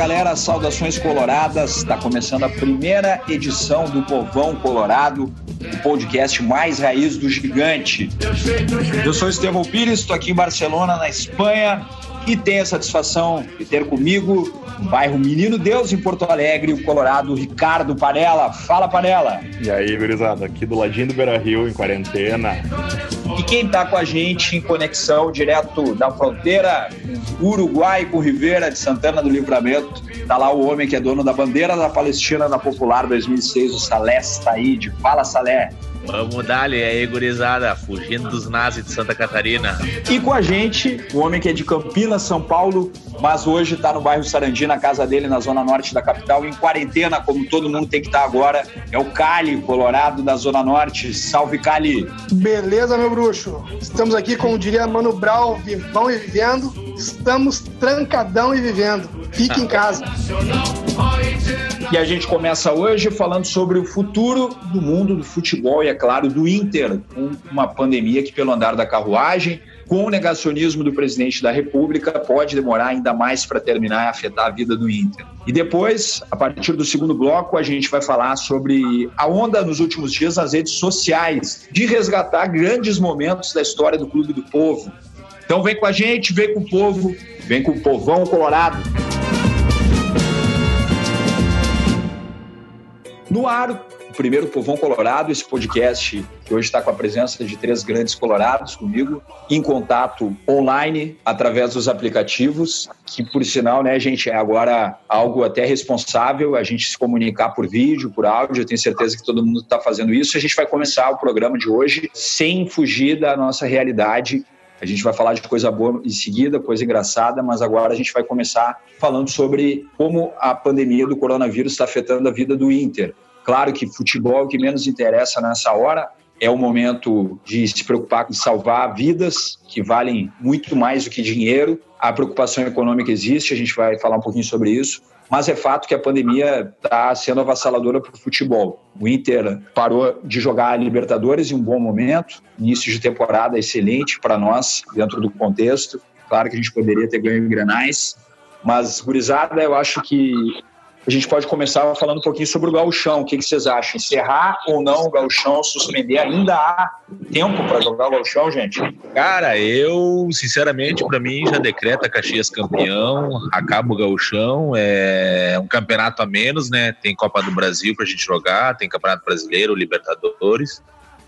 galera, saudações coloradas. Está começando a primeira edição do Povão Colorado, o podcast mais raiz do gigante. Eu sou Estevão Pires, estou aqui em Barcelona, na Espanha, e tenho a satisfação de ter comigo no bairro Menino Deus, em Porto Alegre, o colorado Ricardo Panella. Fala, Panella! E aí, gurizada, aqui do ladinho do Beira Rio, em quarentena. E quem está com a gente em conexão direto da fronteira Uruguai com Rivera de Santana do Livramento, está lá o homem que é dono da bandeira da Palestina na Popular 2006, o Salé Said. Fala, Salé! Vamos dar aí, gurizada, fugindo dos nazis de Santa Catarina. E com a gente, o homem que é de Campinas, São Paulo, mas hoje está no bairro Sarandi, na casa dele, na zona norte da capital, em quarentena, como todo mundo tem que estar tá agora. É o Cali, Colorado, da zona norte. Salve, Cali! Beleza, meu bruxo? Estamos aqui, como diria Mano Brau, vivão e vivendo. Estamos trancadão e vivendo. Fique em casa. E a gente começa hoje falando sobre o futuro do mundo do futebol e, é claro, do Inter, com uma pandemia que, pelo andar da carruagem, com o negacionismo do presidente da República, pode demorar ainda mais para terminar e afetar a vida do Inter. E depois, a partir do segundo bloco, a gente vai falar sobre a onda nos últimos dias nas redes sociais de resgatar grandes momentos da história do Clube do Povo. Então vem com a gente, vem com o povo, vem com o povão colorado. No ar, o primeiro Povão Colorado, esse podcast que hoje está com a presença de três grandes colorados comigo, em contato online, através dos aplicativos, que por sinal, né, gente, é agora algo até responsável, a gente se comunicar por vídeo, por áudio, eu tenho certeza que todo mundo está fazendo isso. A gente vai começar o programa de hoje sem fugir da nossa realidade a gente vai falar de coisa boa em seguida, coisa engraçada, mas agora a gente vai começar falando sobre como a pandemia do coronavírus está afetando a vida do Inter. Claro que futebol é o que menos interessa nessa hora, é o momento de se preocupar com salvar vidas que valem muito mais do que dinheiro. A preocupação econômica existe, a gente vai falar um pouquinho sobre isso, mas é fato que a pandemia está sendo avassaladora para o futebol. O Inter parou de jogar a Libertadores em um bom momento, início de temporada excelente para nós, dentro do contexto. Claro que a gente poderia ter ganho em granais, mas, gurizada, eu acho que a gente pode começar falando um pouquinho sobre o gauchão. O que, que vocês acham? Encerrar ou não o gauchão, suspender? Ainda há tempo para jogar o gauchão, gente? Cara, eu, sinceramente, para mim, já decreta Caxias campeão, acaba o gauchão, é um campeonato a menos, né? Tem Copa do Brasil para a gente jogar, tem Campeonato Brasileiro, Libertadores.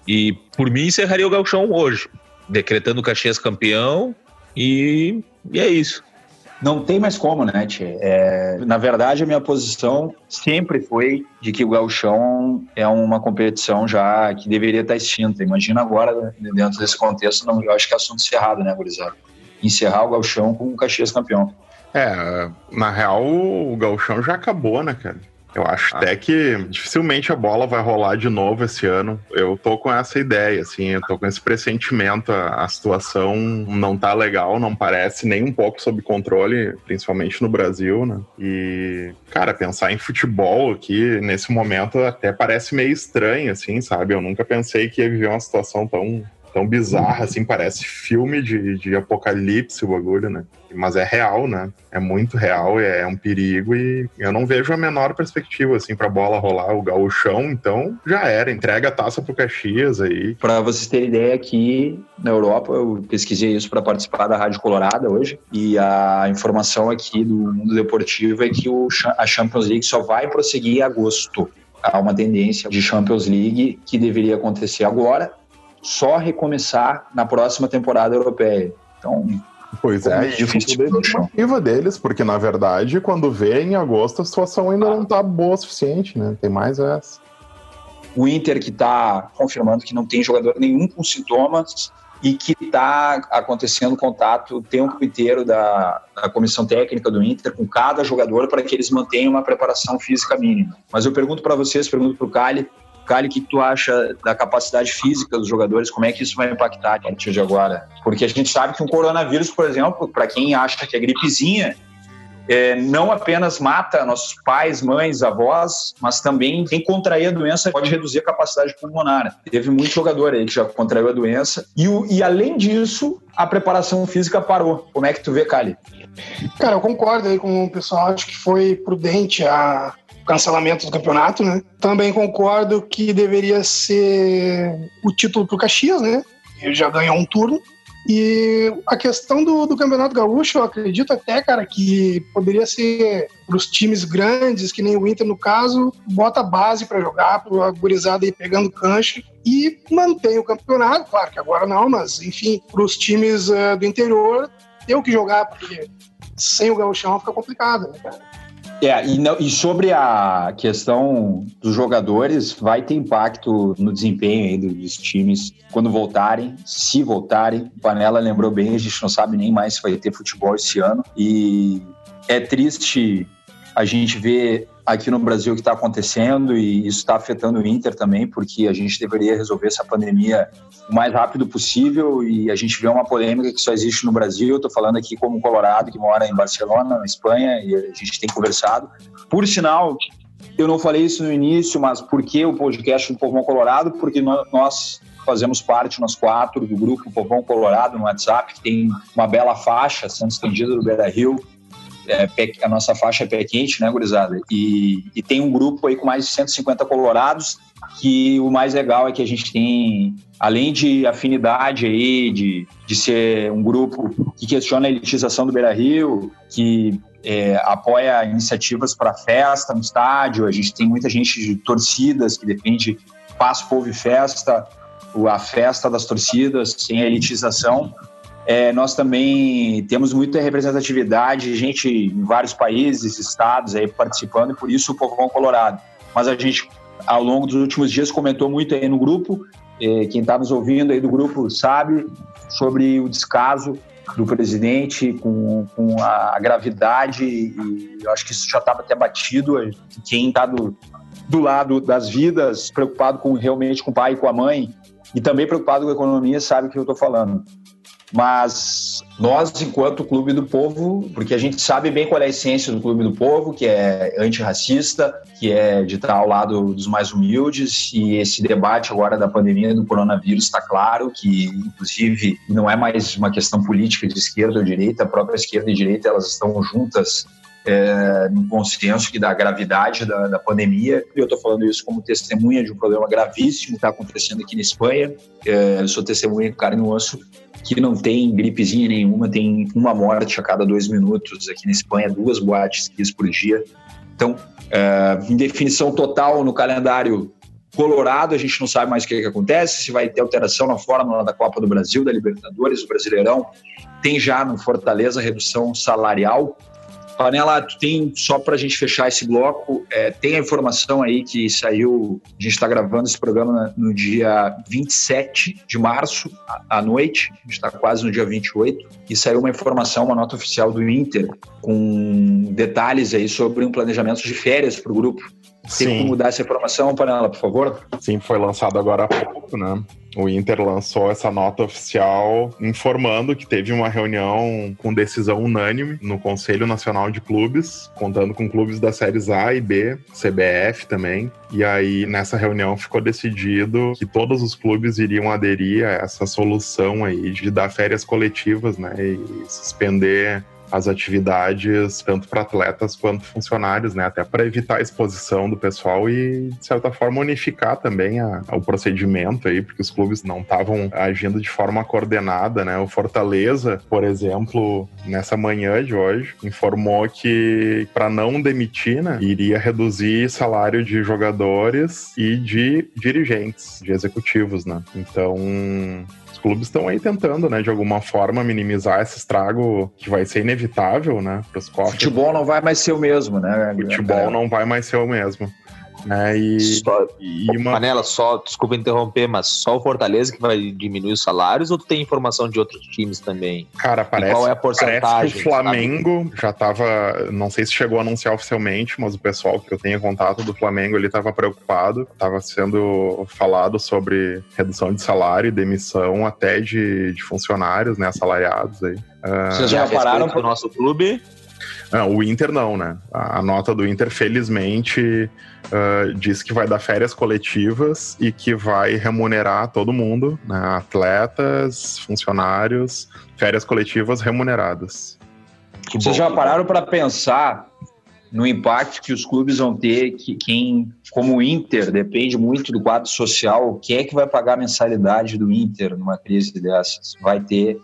E, por mim, encerraria o gauchão hoje, decretando Caxias campeão e, e é isso. Não tem mais como, né, Tchê? É, na verdade, a minha posição sempre foi de que o gauchão é uma competição já que deveria estar extinta. Imagina agora, dentro desse contexto, não, eu acho que é assunto encerrado, né, gurizada? Encerrar o gauchão com o Caxias campeão. É, na real, o gauchão já acabou, né, cara? Eu acho até que dificilmente a bola vai rolar de novo esse ano. Eu tô com essa ideia, assim, eu tô com esse pressentimento. A, a situação não tá legal, não parece nem um pouco sob controle, principalmente no Brasil, né? E, cara, pensar em futebol aqui nesse momento até parece meio estranho, assim, sabe? Eu nunca pensei que ia viver uma situação tão tão bizarra, assim, parece filme de, de apocalipse o bagulho, né? Mas é real, né? É muito real, é, é um perigo e eu não vejo a menor perspectiva, assim, pra bola rolar o gauchão, então já era, entrega a taça pro Caxias aí. Pra vocês terem ideia, aqui na Europa, eu pesquisei isso para participar da Rádio Colorada hoje, e a informação aqui do mundo deportivo é que o, a Champions League só vai prosseguir em agosto. Há uma tendência de Champions League que deveria acontecer agora, só recomeçar na próxima temporada europeia. Então, Pois é, é difícil motiva deles, porque na verdade, quando vê em agosto, a situação ainda ah. não está boa o suficiente, né? Tem mais essa. O Inter que está confirmando que não tem jogador nenhum com sintomas e que está acontecendo contato o tempo inteiro da, da comissão técnica do Inter com cada jogador para que eles mantenham uma preparação física mínima. Mas eu pergunto para vocês, pergunto para o Cali, Cali, o que tu acha da capacidade física dos jogadores? Como é que isso vai impactar a partir de agora? Porque a gente sabe que um coronavírus, por exemplo, para quem acha que é gripezinha, é, não apenas mata nossos pais, mães, avós, mas também quem contrair a doença pode reduzir a capacidade pulmonar. Teve muito jogador aí que já contraiu a doença. E, o, e além disso, a preparação física parou. Como é que tu vê, Cali? Cara, eu concordo aí com o pessoal. Acho que foi prudente a cancelamento do campeonato, né? Também concordo que deveria ser o título pro Caxias, né? Ele já ganhou um turno. E a questão do, do Campeonato Gaúcho, eu acredito até, cara, que poderia ser para os times grandes, que nem o Inter no caso, bota base para jogar, para a aí pegando cancha e mantém o campeonato. Claro que agora não, mas enfim, para os times uh, do interior, ter o que jogar, porque sem o gauchão fica complicado, né, cara? É, e, não, e, sobre a questão dos jogadores, vai ter impacto no desempenho dos times quando voltarem, se voltarem. O Panela lembrou bem, a gente não sabe nem mais se vai ter futebol esse ano. E é triste a gente ver aqui no Brasil que está acontecendo e isso está afetando o Inter também, porque a gente deveria resolver essa pandemia o mais rápido possível e a gente vê uma polêmica que só existe no Brasil. Estou falando aqui como Colorado que mora em Barcelona, na Espanha, e a gente tem conversado. Por sinal, eu não falei isso no início, mas por que o podcast do Povão Colorado? Porque nós fazemos parte, nós quatro, do grupo Povão Colorado no WhatsApp, que tem uma bela faixa sendo estendida do Beira Rio, é, a nossa faixa é pé quente, né, gurizada? E, e tem um grupo aí com mais de 150 colorados, que o mais legal é que a gente tem, além de afinidade aí, de, de ser um grupo que questiona a elitização do Beira Rio, que é, apoia iniciativas para festa no estádio, a gente tem muita gente de torcidas que defende paz, povo e festa, a festa das torcidas, sem a elitização. É, nós também temos muita representatividade, gente em vários países, estados aí participando, e por isso o Povão Colorado. Mas a gente, ao longo dos últimos dias, comentou muito aí no grupo, é, quem está nos ouvindo aí do grupo sabe, sobre o descaso do presidente com, com a gravidade, e eu acho que isso já estava até batido. Quem está do, do lado das vidas, preocupado com realmente com o pai e com a mãe, e também preocupado com a economia, sabe o que eu estou falando. Mas nós, enquanto Clube do Povo, porque a gente sabe bem qual é a essência do Clube do Povo, que é antirracista, que é de estar ao lado dos mais humildes, e esse debate agora da pandemia do coronavírus está claro que, inclusive, não é mais uma questão política de esquerda ou direita, a própria esquerda e direita elas estão juntas é, no consenso que da gravidade da, da pandemia. Eu estou falando isso como testemunha de um problema gravíssimo que está acontecendo aqui na Espanha. É, eu sou testemunha do carne osso que não tem gripezinha nenhuma, tem uma morte a cada dois minutos aqui na Espanha, duas boates por dia. Então, é, em definição total no calendário colorado, a gente não sabe mais o que, que acontece, se vai ter alteração na fórmula da Copa do Brasil, da Libertadores, do Brasileirão. Tem já no Fortaleza redução salarial, Panela, tu tem, só para a gente fechar esse bloco, é, tem a informação aí que saiu, a gente está gravando esse programa no dia 27 de março, à noite, a gente está quase no dia 28, e saiu uma informação, uma nota oficial do Inter, com detalhes aí sobre um planejamento de férias para o grupo. Tem Sim. como mudar essa informação, Panela, por favor? Sim, foi lançado agora há pouco, né? O Inter lançou essa nota oficial informando que teve uma reunião com decisão unânime no Conselho Nacional de Clubes, contando com clubes das séries A e B, CBF também. E aí, nessa reunião, ficou decidido que todos os clubes iriam aderir a essa solução aí de dar férias coletivas, né? E suspender as atividades tanto para atletas quanto funcionários, né? Até para evitar a exposição do pessoal e, de certa forma, unificar também a, a, o procedimento aí, porque os clubes não estavam agindo de forma coordenada, né? O Fortaleza, por exemplo, nessa manhã de hoje, informou que para não demitir, né, iria reduzir salário de jogadores e de dirigentes, de executivos, né? Então, clubes estão aí tentando, né, de alguma forma minimizar esse estrago que vai ser inevitável, né, para os cofres. Futebol não vai mais ser o mesmo, né? Futebol não vai mais ser o mesmo. Né? E, só, e uma... Manela, só, desculpa interromper, mas só o Fortaleza que vai diminuir os salários ou tem informação de outros times também? Cara, parece, qual é a porcentagem, que o Flamengo sabe? já estava, não sei se chegou a anunciar oficialmente, mas o pessoal que eu tenho contato do Flamengo, ele estava preocupado, estava sendo falado sobre redução de salário e demissão até de, de funcionários, né, assalariados aí. Vocês já pararam para o nosso clube? Não, o Inter não, né? A, a nota do Inter, felizmente, uh, diz que vai dar férias coletivas e que vai remunerar todo mundo, né? atletas, funcionários, férias coletivas remuneradas. Que Vocês bom. já pararam para pensar no impacto que os clubes vão ter, que quem, como o Inter, depende muito do quadro social, quem é que vai pagar a mensalidade do Inter numa crise dessas? Vai ter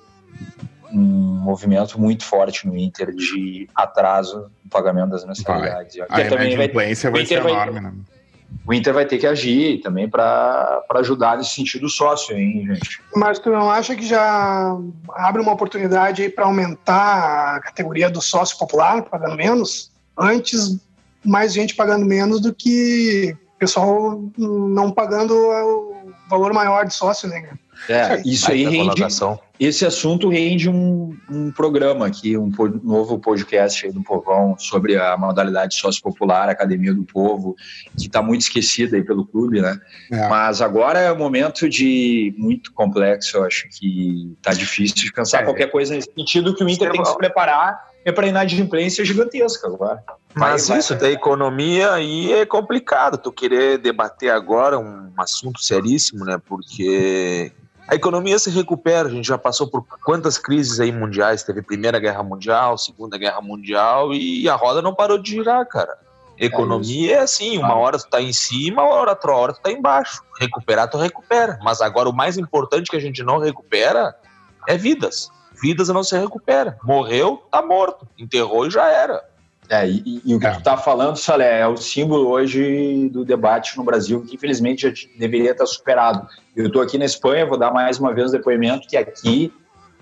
um movimento muito forte no Inter de atraso no pagamento das mensalidades. Vai. A também vai, vai ser enorme, vai, né? O Inter vai ter que agir também para ajudar nesse sentido o sócio, hein, gente? Mas tu não acha que já abre uma oportunidade para aumentar a categoria do sócio popular, pagando menos? Antes, mais gente pagando menos do que pessoal não pagando o valor maior de sócio, né? É, isso aí rende. Esse assunto rende um, um programa aqui, um novo podcast aí do Povão sobre a modalidade sócio-popular, Academia do Povo, que está muito esquecida aí pelo clube, né? É. Mas agora é um momento de muito complexo, eu acho que está difícil de cansar é. qualquer coisa nesse sentido que o Inter tem que se preparar é para inadimplência gigantesca agora. Mas vai, isso vai. da economia aí é complicado. Tu querer debater agora um assunto seríssimo, né? Porque a economia se recupera, a gente já passou por quantas crises aí mundiais, teve Primeira Guerra Mundial, Segunda Guerra Mundial e a roda não parou de girar, cara. Economia é, é assim, uma hora tu tá em cima, outra hora tu tá embaixo. Recuperar tu recupera, mas agora o mais importante que a gente não recupera é vidas. Vidas não se recupera. Morreu, tá morto. Enterrou e já era. É, e, e, o que é. tu está falando, Salé, é o símbolo hoje do debate no Brasil, que infelizmente já deveria estar superado. Eu estou aqui na Espanha, vou dar mais uma vez o depoimento que aqui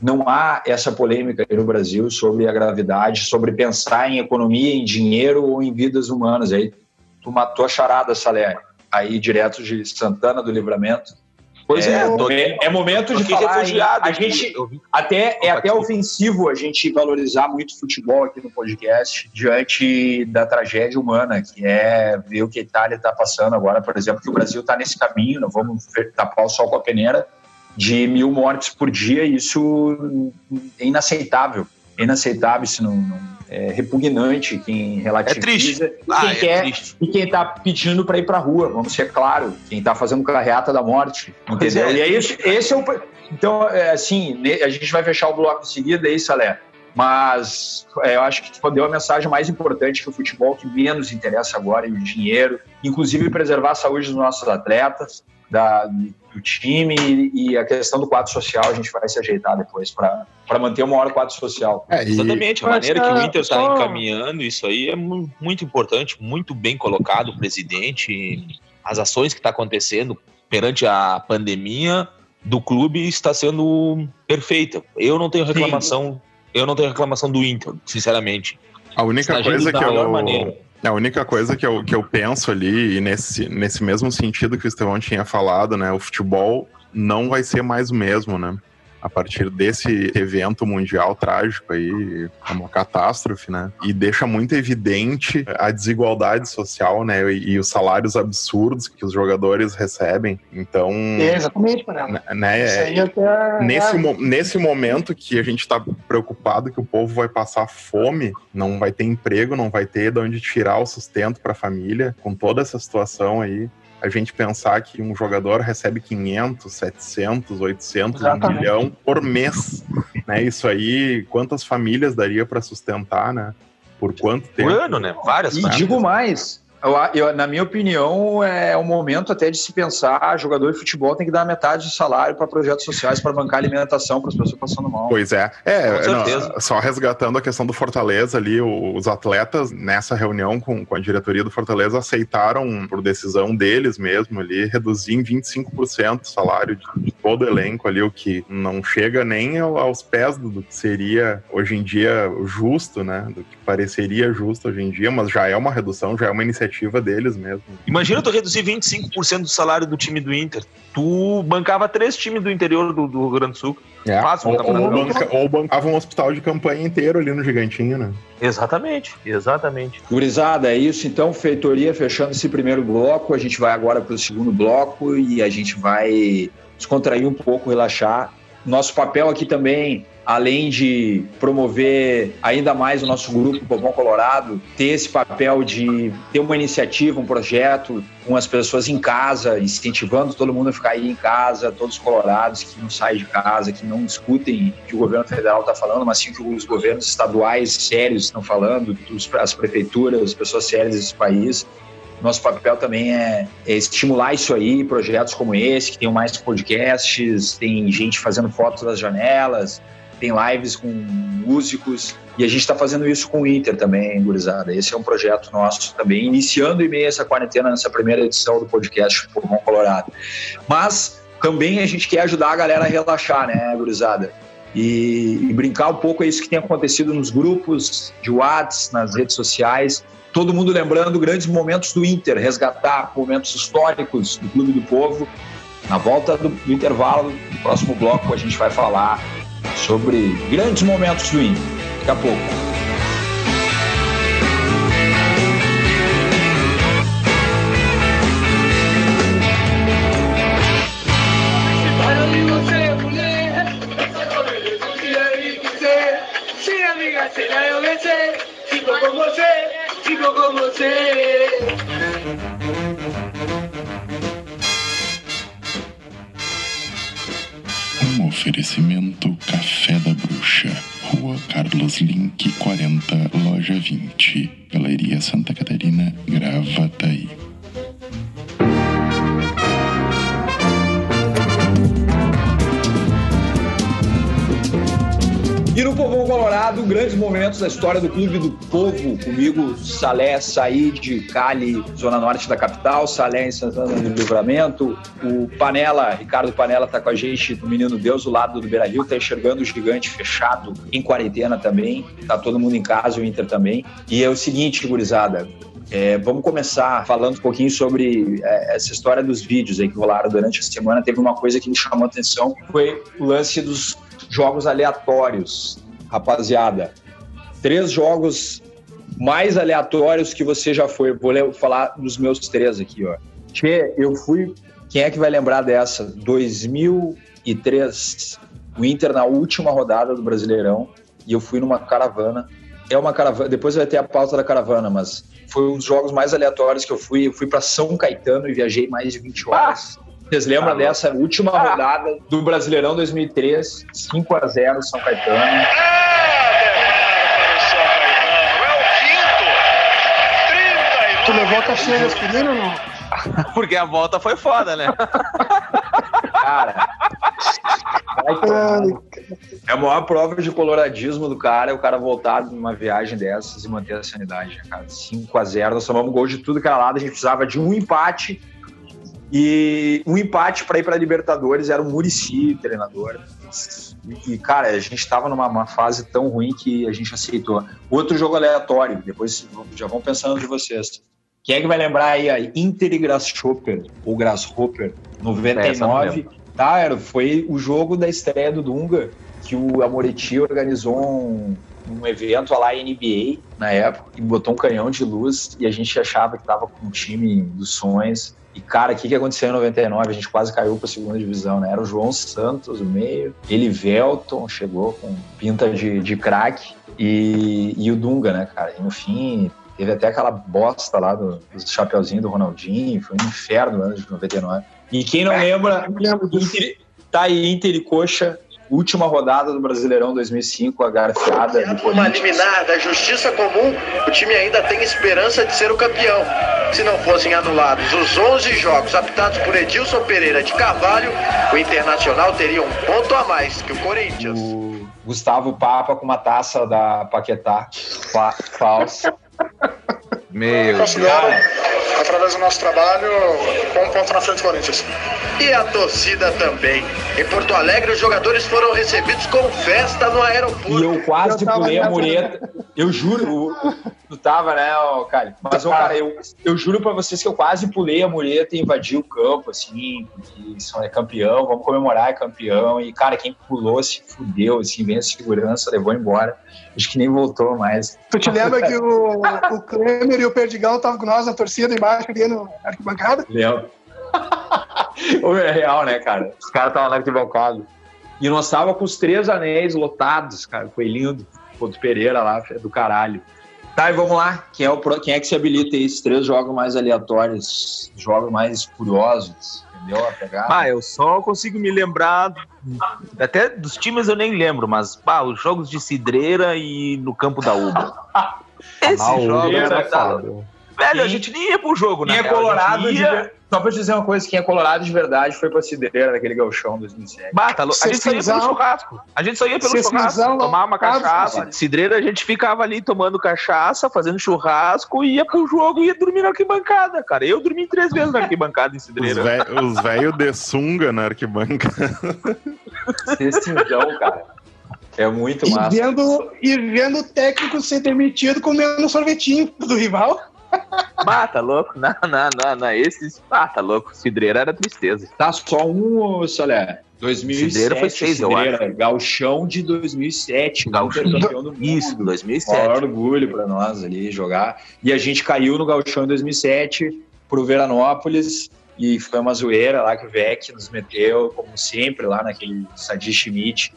não há essa polêmica no Brasil sobre a gravidade, sobre pensar em economia, em dinheiro ou em vidas humanas. Aí tu matou a charada, Salé, aí direto de Santana do Livramento Pois é, é, é momento de falar. Refugiado, a gente até é até ofensivo a gente valorizar muito futebol aqui no podcast diante da tragédia humana, que é ver o que a Itália está passando agora, por exemplo, que o Brasil está nesse caminho, não vamos tapar o sol com a peneira, de mil mortes por dia, isso é inaceitável. É inaceitável, isso não, não é repugnante quem relativiza. É triste. E quem ah, é quer triste. e quem tá pedindo para ir para rua, vamos ser claro, quem tá fazendo carreata da morte, entendeu? É, e aí esse, esse é o então é, assim, a gente vai fechar o bloco em seguida aí, Salé. Mas é, eu acho que tu deu a mensagem mais importante que o futebol que menos interessa agora, e o dinheiro, inclusive preservar a saúde dos nossos atletas, da, do time e a questão do quadro social a gente vai se ajeitar depois para manter o maior quadro social. É. Exatamente, a maneira que o Inter está só... encaminhando isso aí é muito importante, muito bem colocado o presidente, as ações que está acontecendo perante a pandemia do clube está sendo perfeita. Eu não tenho reclamação, Sim. eu não tenho reclamação do Inter, sinceramente. A única coisa que eu maneira. A única coisa que eu, que eu penso ali, e nesse, nesse mesmo sentido que o Estevão tinha falado, né? O futebol não vai ser mais o mesmo, né? A partir desse evento mundial trágico aí, é uma catástrofe, né? E deixa muito evidente a desigualdade social, né? E, e os salários absurdos que os jogadores recebem. Então. É, exatamente, Panela. Né, é, até... nesse, mo nesse momento que a gente está preocupado que o povo vai passar fome, não vai ter emprego, não vai ter de onde tirar o sustento para a família, com toda essa situação aí a gente pensar que um jogador recebe 500, 700, 800, Exatamente. 1 milhão por mês, né? Isso aí, quantas famílias daria para sustentar, né? Por quanto tempo? Por ano, né? Várias E famílias. digo mais, eu, eu, na minha opinião, é o momento até de se pensar: jogador de futebol tem que dar metade do salário para projetos sociais para bancar alimentação para as pessoas passando mal. Pois é. é não, só resgatando a questão do Fortaleza ali, os atletas nessa reunião com, com a diretoria do Fortaleza aceitaram, por decisão deles mesmo ali, reduzir em 25% o salário de, de, todo o elenco ali, o que não chega nem aos pés do, do que seria hoje em dia justo, né? Do que pareceria justo hoje em dia, mas já é uma redução, já é uma iniciativa iniciativa deles mesmo. Imagina tu reduzir 25% do salário do time do Inter. Tu bancava três times do interior do, do Rio Grande do Sul. É. Fácil, ou, ou, banca, ou, bancava um hospital de campanha inteiro ali no Gigantinho, né? Exatamente, exatamente. Gurizada, é isso então. Feitoria fechando esse primeiro bloco. A gente vai agora para o segundo bloco e a gente vai descontrair um pouco, relaxar. Nosso papel aqui também além de promover ainda mais o nosso grupo Povão Colorado, ter esse papel de ter uma iniciativa, um projeto com as pessoas em casa, incentivando todo mundo a ficar aí em casa, todos os colorados que não saem de casa, que não discutem o que o governo federal está falando, mas sim o que os governos estaduais sérios estão falando, as prefeituras, as pessoas sérias desse país. Nosso papel também é, é, estimular isso aí, projetos como esse, que tem mais podcasts, tem gente fazendo fotos das janelas, tem lives com músicos, e a gente está fazendo isso com o Inter também, gurizada. Esse é um projeto nosso também, iniciando em meio essa quarentena, nessa primeira edição do podcast Pulmão Colorado. Mas também a gente quer ajudar a galera a relaxar, né, gurizada? E, e brincar um pouco é isso que tem acontecido nos grupos de WhatsApp, nas redes sociais. Todo mundo lembrando grandes momentos do Inter, resgatar momentos históricos do Clube do Povo. Na volta do, do intervalo, no próximo bloco, a gente vai falar sobre grandes momentos do Inter. Daqui a pouco. Um oferecimento Café da Bruxa, Rua Carlos Link 40, Loja 20, Galeria Santa Catarina, Gravataí. E no Povão Colorado, grandes momentos da história do Clube do Povo. Comigo, Salé, Said, Cali, Zona Norte da capital, Salé em Santana do Livramento. O Panela, Ricardo Panela tá com a gente do Menino Deus, do lado do Beira Rio, tá enxergando o gigante fechado em quarentena também. Tá todo mundo em casa, o Inter também. E é o seguinte, gurizada, é, vamos começar falando um pouquinho sobre é, essa história dos vídeos aí que rolaram durante a semana. Teve uma coisa que me chamou a atenção, foi o lance dos jogos aleatórios, rapaziada. Três jogos mais aleatórios que você já foi. Vou falar dos meus três aqui, ó. Che, eu fui. Quem é que vai lembrar dessa? 2003, o Inter na última rodada do Brasileirão, e eu fui numa caravana. É uma caravana, depois vai ter a pauta da caravana, mas foi um dos jogos mais aleatórios que eu fui. Eu fui para São Caetano e viajei mais de 20 horas. Ah! Vocês lembram ah, dessa última ah. rodada do Brasileirão 2003? 5 a 0 São Caetano. É, tu levou a caixinha de aspirina ou não? Porque a volta foi foda, né? Cara. É a maior prova de coloradismo do cara é o cara voltar numa viagem dessas e manter a sanidade, cara. 5 a 0 nós tomamos gol de tudo que era lado, a gente precisava de um empate e um empate para ir para Libertadores era o Murici, treinador. E, cara, a gente estava numa fase tão ruim que a gente aceitou. Outro jogo aleatório, depois já vão pensando de vocês. Quem é que vai lembrar aí a Inter e Grasshopper, ou Grasshopper, 99? Tá, era, foi o jogo da estreia do Dunga, que o Amoretti organizou um, um evento lá NBA na época e botou um canhão de luz e a gente achava que tava com um time dos sonhos e, cara, o que, que aconteceu em 99? A gente quase caiu para a segunda divisão, né? Era o João Santos, o meio. Ele, Velton, chegou com pinta de, de craque. E, e o Dunga, né, cara? E no fim, teve até aquela bosta lá do, do chapeuzinho do Ronaldinho. Foi um inferno no ano de 99. E quem não lembra, Inter, tá aí Inter e Coxa última rodada do Brasileirão 2005, a garfiada. Uma liminar da justiça comum, o time ainda tem esperança de ser o campeão. Se não fossem anulados os 11 jogos aptados por Edilson Pereira de Carvalho, o Internacional teria um ponto a mais que o Corinthians. O Gustavo Papa com uma taça da Paquetá falsa. Meu Considero, do nosso trabalho, com um ponto na frente do Corinthians. E a torcida também. Em Porto Alegre, os jogadores foram recebidos com festa no aeroporto. E eu quase eu pulei a mureta. Eu juro, tu tava, né, cara? Mas, ó, cara, eu, eu juro pra vocês que eu quase pulei a mureta e invadi o campo, assim, porque são, é campeão, vamos comemorar, é campeão. E, cara, quem pulou se fudeu, assim, vem a segurança, levou embora. Acho que nem voltou mais. Tu te lembra que o, o Klemer e o Perdigão estavam com nós na torcida embaixo ali no arquibancada? Lembro. É real, né, cara? Os caras estavam na arquibancada. E nós tava com os três anéis lotados, cara. Foi lindo. Ponto Pereira lá, do caralho. Tá, e vamos lá. Quem é, o, quem é que se habilita aí? Esses três jogos mais aleatórios, jogos mais curiosos, entendeu? A pegada. Ah, eu só consigo me lembrar. Até dos times eu nem lembro, mas bah, os jogos de Cidreira e no campo da Uba. Esses jogos. É Velho, a gente nem ia pro jogo, né? Quem é colorado, de ia- ver- só pra te dizer uma coisa, quem é colorado de verdade foi pra Cidreira, naquele galchão 2007. Bah, tá louco. A gente só ia pelo churrasco. A gente só ia pelo churrasco, tomar uma cachaça. Cidreira, a gente ficava ali tomando cachaça, fazendo churrasco, ia pro jogo e ia dormir na arquibancada, cara. Eu dormi três vezes na arquibancada em Cidreira. Os velhos de sunga na arquibancada. Cecilzão, cara. É muito E massa. vendo, e vendo o técnico ser demitido comendo um sorvetinho do rival. Bah, tá louco? Não, não, não, não. Esses. Ah, tá louco. Cidreira era tristeza. Tá só um, Solé. 2007, Cidreira foi seis, eu Cidreira, Galchão de 2007. Gauchão. Inter campeão do. Isso, Maior 2007. orgulho pra nós ali jogar. E a gente caiu no Gauchão em 2007 pro Veranópolis e foi uma zoeira lá que o Vec nos meteu, como sempre, lá naquele Sadi Schmidt.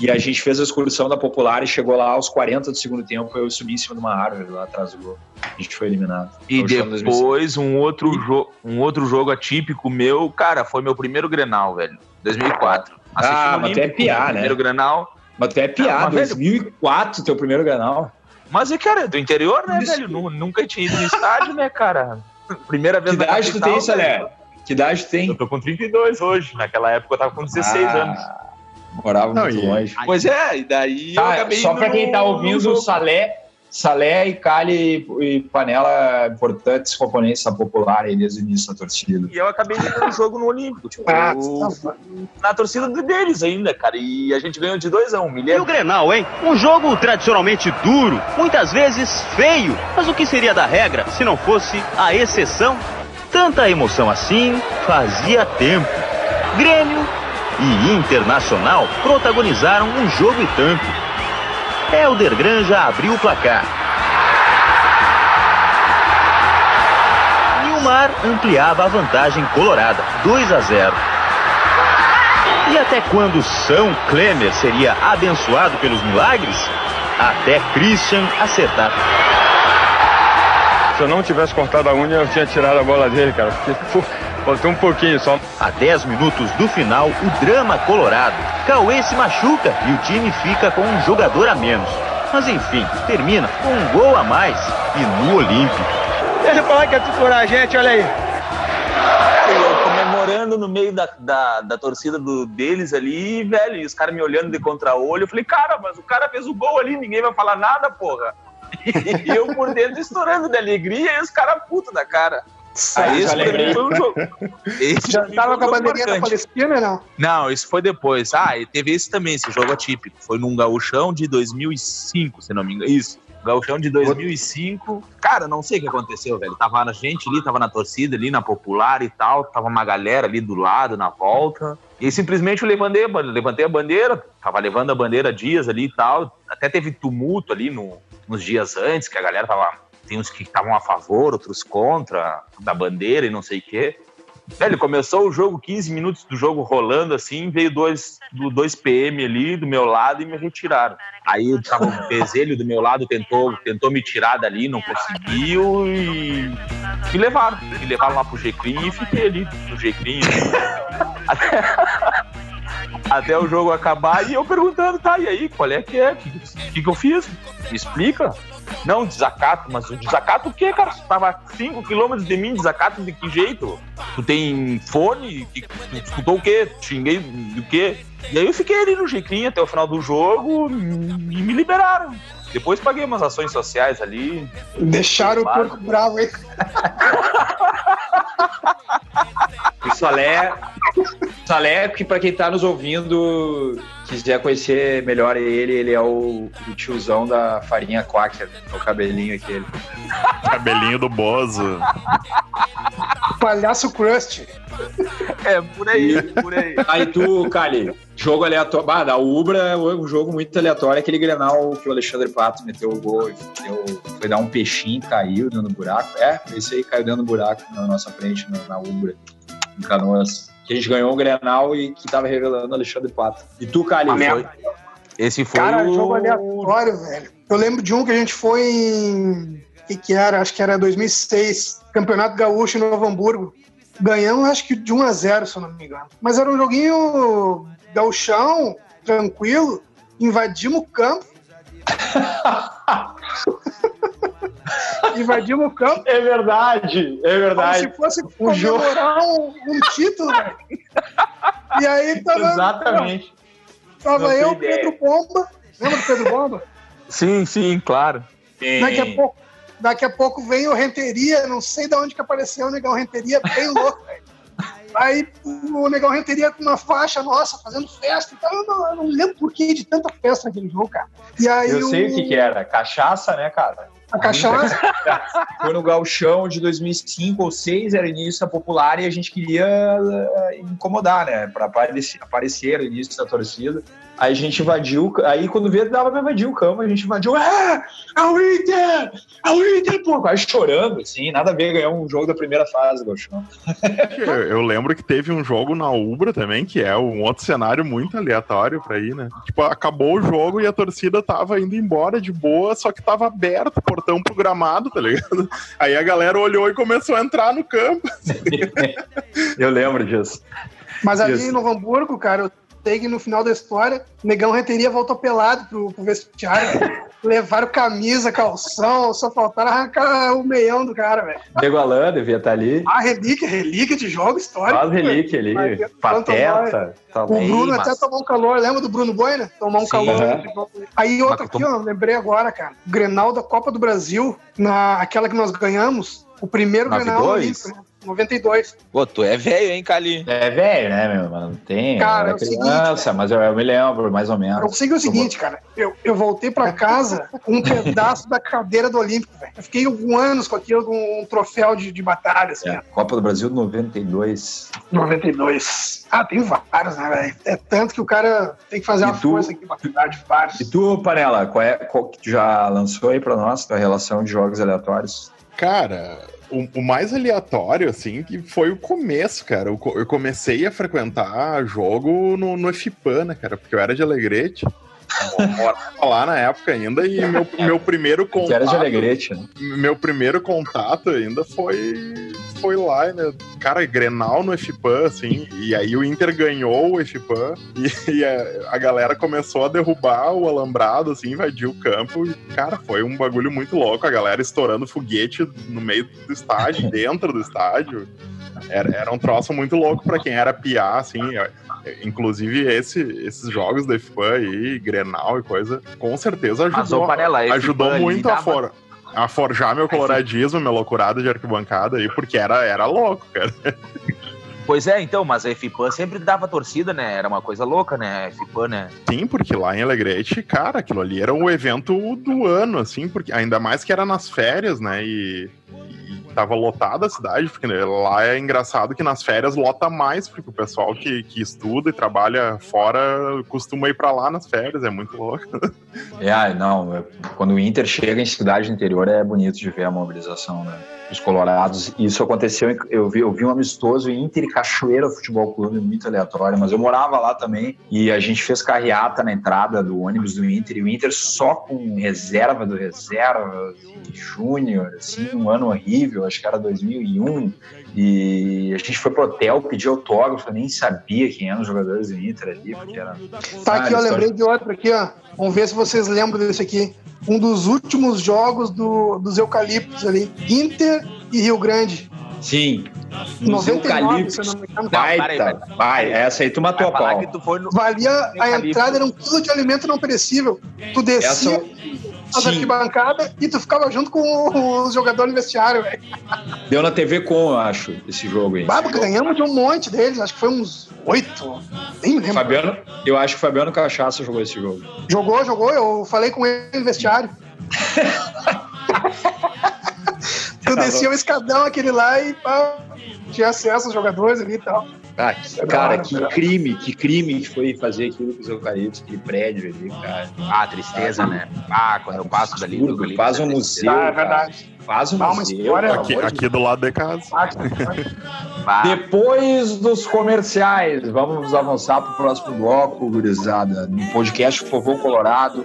E a gente fez a excursão da Popular e chegou lá aos 40 do segundo tempo. Eu subi em cima de uma árvore lá atrás do gol. A gente foi eliminado. E Gauchão 2007. depois, um outro, jo um outro jogo atípico meu, cara, foi meu primeiro Grenal, velho. 2004. Assisti Ah, mas tu é meu né? Primeiro Grenal. Mas tu é Não, mas, velho- 2004, teu primeiro Granal. Mas é, cara, do interior, né, Isso. velho? Nu- Nunca tinha ido no estádio, né, cara? Primeira Que vez na idade tu tem, Salé? Que idade tem? Eu tô com 32 hoje. Naquela época eu tava com 16 Ah, anos. Morava Não, muito e- longe. Pois é, e daí eu Tá, acabei só pra quem tá ouvindo, jogo. Salé, Salé e Cali e Panela, importantes componentes da popular aí desde o início da torcida. E eu acabei indo no jogo no Olímpico. Tipo, Ah, eu- tá. na torcida deles ainda, cara. E a gente ganhou de 2 a 1 um, me E o. Grenal, hein? Um jogo tradicionalmente duro, muitas vezes feio. Mas o que seria da regra se não fosse a exceção? Tanta emoção assim fazia tempo. Grêmio e Internacional protagonizaram um jogo e tanto. Helder Granja abriu o placar. Nilmar ampliava a vantagem colorada, 2 a 0. E até quando São Klemer seria abençoado pelos milagres? Até Christian acertar. Se eu não tivesse cortado a unha, eu tinha tirado a bola dele, cara. Porque pô, faltou um pouquinho só. A 10 minutos do final, o drama colorado. Cauê se machuca e o time fica com um jogador a menos. Mas enfim, termina com um gol a mais e no Olímpico. Deixa eu falar que é titular a gente, olha aí. Comemorando no meio da, da, da torcida do, deles ali, velho, e os caras me olhando de contra-olho. Eu falei, cara, mas o cara fez o gol ali, ninguém vai falar nada, porra. E eu por dentro estourando de alegria e os caras putos da cara. Aí já esse pra mim foi um jogo. Esse Já tava com a bandeirinha da. Palestina, não? Não, isso foi depois. Ah, e teve esse também, esse jogo atípico. Foi num gauchão de 2005, se não me engano. Isso. Gauchão de 2005. Cara, não sei o que aconteceu, velho. Tava a gente ali, tava na torcida ali, na popular e tal. Tava uma galera ali do lado, na volta. E simplesmente eu levantei, levantei a bandeira. Tava levando a bandeira dias ali e tal. Até teve tumulto ali no- nos dias antes, que a galera tava. Tem uns que estavam a favor, outros contra da bandeira e não sei o quê. Velho, começou o jogo, 15 minutos do jogo rolando assim, veio dois, do, dois PM ali do meu lado e me retiraram. Aí tava um pezelho do meu lado, tentou, tentou me tirar dali, não conseguiu e me levaram. Me levaram lá pro G-Clean e fiquei ali no G-Clean. Até, o jogo acabar e eu perguntando, tá, e aí, qual é que é? O que, que, que eu fiz? Me explica. Não, desacato, mas o desacato o quê, cara? Tu tava a 5 km de mim, desacato de que jeito? Tu tem fone? Que- Tu escutou o quê? Xinguei do quê? E aí eu fiquei ali no Jequim até o final do jogo e me liberaram. Depois paguei umas ações sociais ali. Deixaram o porco bravo aí. O Salé, Salé, que pra quem tá nos ouvindo, quiser conhecer melhor ele, ele é o, o tiozão da farinha Quaker, o cabelinho aquele. Cabelinho do Bozo. Palhaço Crust. É, por aí, por aí. Aí tu, Cali, jogo aleatório. Ah, da Ubra é um jogo muito aleatório, aquele Grenal que o Alexandre Pato meteu o gol, deu- foi dar um peixinho, caiu dentro do buraco. É, esse aí caiu dentro do buraco na nossa frente, na, na Ubra, em Canoas. Que a gente ganhou o Grenal e que tava revelando Alexandre Pato. E tu, Cali? Ah, foi... Esse foi Cara, o... jogo aleatório, velho. Eu lembro de um que a gente foi em. O que, que era? Acho que era 2006. Campeonato Gaúcho em Novo Hamburgo. Ganhamos, acho que de 1 a 0 se eu não me engano. Mas era um joguinho gauchão, tranquilo. Invadimos o campo. Invadimos o campo. É verdade, é verdade. Como se fosse comemorar um, um título, velho. E aí tava. Exatamente. Tava Não eu. Pedro Bomba. Lembra do Pedro Bomba? Sim, sim, claro. Daqui a pouco, daqui a pouco vem o Renteria, não sei de onde que apareceu o Negão Renteria, bem louco, velho. Aí o Negão Renteria com uma faixa nossa, fazendo festa e tal. Eu não, eu não lembro por que de tanta festa naquele jogo, cara. E aí Eu sei o que, que era. Cachaça, né, cara? A cachaça. Foi no Gauchão de 2005 ou 2006, era início da popular e a gente queria eh, incomodar, né? Pra aparecer, aparecer início da torcida. Aí a gente invadiu, aí quando vê, dava pra invadir o campo, a gente invadiu, ah, é o Inter! É o Inter, pô! Quase chorando, assim, nada a ver ganhar um jogo da primeira fase, Gauchão. Eu, eu lembro que teve um jogo na Ubra também, que é um outro cenário muito aleatório pra ir, né? Tipo, acabou o jogo e a torcida tava indo embora de boa, só que tava aberto o portão pro gramado, tá ligado? Aí a galera olhou e começou a entrar no campo. Eu lembro disso. Mas ali Isso. em Novo Hamburgo, cara, eu que no final da história, o Negão Renteria voltou pelado pro, pro vestiário. Levaram camisa, calção, só faltaram arrancar o meião do cara, velho. Diego Alain devia estar ali. A relíquia, relíquia de jogo histórico. Faz relíquia ali. Mas, Pateta. Tá O Bruno até tomou um calor, lembra do Bruno Boina? Tomou um Sim. calor. Aí outra aqui, ó, lembrei agora, cara. Grenal da Copa do Brasil, na, aquela que nós ganhamos, o primeiro 92? Grenal olímpico, né? 92. Pô, tu é velho, hein, Cali? É velho, né, meu? Mas Não tem. Cara, eu é o era seguinte, criança, mas eu, eu me lembro, mais ou menos. Eu consegui o seguinte, cara. Eu, eu voltei pra casa com um pedaço da cadeira do Olímpico, velho. Eu fiquei um anos com aquilo, com um troféu de, de batalha, assim, É, ó. Copa do Brasil 92. 92. Ah, tem vários, né, velho? É tanto que o cara tem que fazer E uma tu- força aqui pra cuidar de vários. E tu, Panela, qual é, qual que tu já lançou aí pra nós, tua relação de jogos aleatórios? Cara, o, o mais aleatório, assim, que foi o começo, cara. Eu, eu comecei a frequentar jogo no, no né, cara? Porque eu era de Alegrete. Morava lá na época ainda e meu, meu primeiro Que era de contato Alegrete, né? meu primeiro contato ainda foi foi lá, né? Cara, Grenal no FIPAN, assim, e aí o Inter ganhou o FIPAN e, e a, a galera começou a derrubar o alambrado, assim, invadiu o campo e, cara, foi um bagulho muito louco, a galera estourando foguete no meio do estádio, dentro do estádio. Era, era um troço muito louco pra quem era piá, assim, Inclusive, esse, esses jogos da FIPAN aí, Grenal e coisa, com certeza ajudou, Panela, a ajudou muito a, dava- for, a forjar meu coloradismo, minha loucurada de arquibancada aí, porque era, era louco, cara. Pois é, então, mas a FIPAN sempre dava torcida, né? Era uma coisa louca, né? A FIPAN, né? Sim, porque lá em Alegrete, cara, aquilo ali era o evento do ano, assim, porque ainda mais que era nas férias, né? E tava lotada a cidade, porque né, lá é engraçado que nas férias lota mais, porque o pessoal que, que estuda e trabalha fora costuma ir pra lá nas férias, é muito louco. É, não, é- quando o Inter chega em cidade interior é bonito de ver a mobilização, né? Dos colorados. Isso aconteceu, eu vi, eu vi um amistoso Inter e Cachoeira Futebol Clube, muito aleatório, mas eu morava lá também e a gente fez carreata na entrada do ônibus do Inter e o Inter só com reserva do reserva e júnior, assim, um ano horrível, acho que era 2001. E a gente foi pro hotel pedir autógrafo, eu nem sabia quem eram os jogadores do Inter ali, porque era. Tá aqui, Ah, ó, eles lembrei de outro aqui, ó. Vamos ver se vocês lembram desse aqui. Um dos últimos jogos do, dos eucaliptos ali. Inter e Rio Grande. Sim. 99, se eu não me engano. Vai, Baita. Vai, essa aí tu matou a Vai pau. no. Valia a entrada, era um quilo de alimento não perecível. Tu descia Essa- as Sim. arquibancadas e tu ficava junto com os jogadores no vestiário, velho. Deu na TV com, eu acho, esse jogo aí. Babo, ganhamos de um monte deles, acho que foi uns oito. Nem lembro. Fabiano, eu acho que o Fabiano Cachaça jogou esse jogo. Jogou, jogou, eu falei com ele no vestiário. eu descia o escadão aquele lá e pá, tinha acesso aos jogadores ali e tal. Ah, que, cara, que crime, que crime que foi fazer aquilo com os eucaliptos, aquele prédio ali, cara. Ah, tristeza, né? Ah, quando eu passo dali. Absurdo, eucalipto, Faz um é museu. Ah, é cara. verdade. Faz um Dá uma museu. história, Aqui, aqui do lado de casa. Bah, Depois dos comerciais, vamos avançar para o próximo bloco, gurizada. No podcast Fovão Colorado,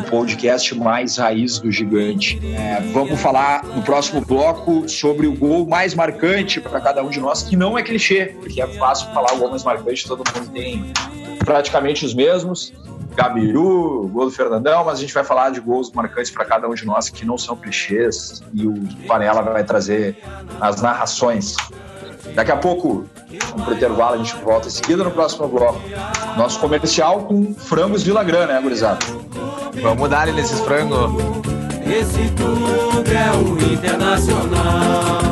o podcast mais raiz do gigante. É, vamos falar no próximo bloco sobre o gol mais marcante para cada um de nós, que não é clichê, porque é fácil falar o gol mais marcante, todo mundo tem praticamente os mesmos. Gabiru, gol do Fernandão, mas a gente vai falar de gols marcantes para cada um de nós que não são clichês e o Panela vai trazer as narrações. Daqui a pouco, vamos pro intervalo, a gente volta em seguida no próximo bloco. Nosso comercial com frangos Vila Grana, né, gurizada? Vamos dar nesses frangos. Esse clube é o Internacional.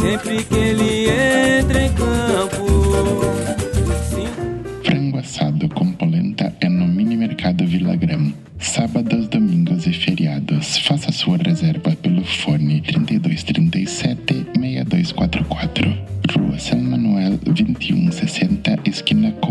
Sempre que ele entra em campo. Frango assado com polenta é no Mini Mercado Vilagrão. Sábados, domingos e feriados. Faça sua reserva pelo fone 3237 6244. Rua São Manuel 2160, esquina com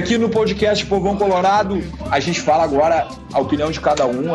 aqui no podcast Povão Colorado, a gente fala agora a opinião de cada um,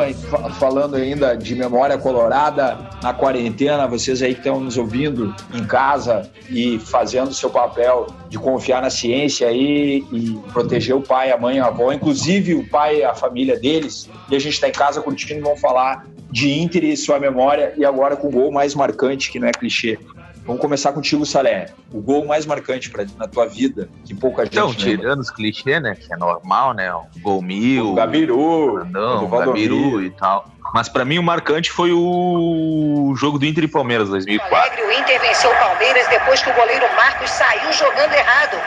falando ainda de memória colorada na quarentena, vocês aí que estão nos ouvindo em casa e fazendo o seu papel de confiar na ciência aí e proteger o pai, a mãe, a avó, inclusive o pai e a família deles. E a gente está em casa curtindo vamos falar de Inter e sua memória e agora com o gol mais marcante, que não é clichê. Vamos começar contigo, Salé. O gol mais marcante pra, na tua vida, que pouca gente Então, lembra. tirando os clichês, né? Que é normal, né? O gol mil, O Gabiru, não, o. Gabiru e tal. Mas pra mim o marcante foi o jogo do Inter e Palmeiras 2004. Alegre, o Inter venceu o Palmeiras depois que o goleiro Marcos saiu jogando errado.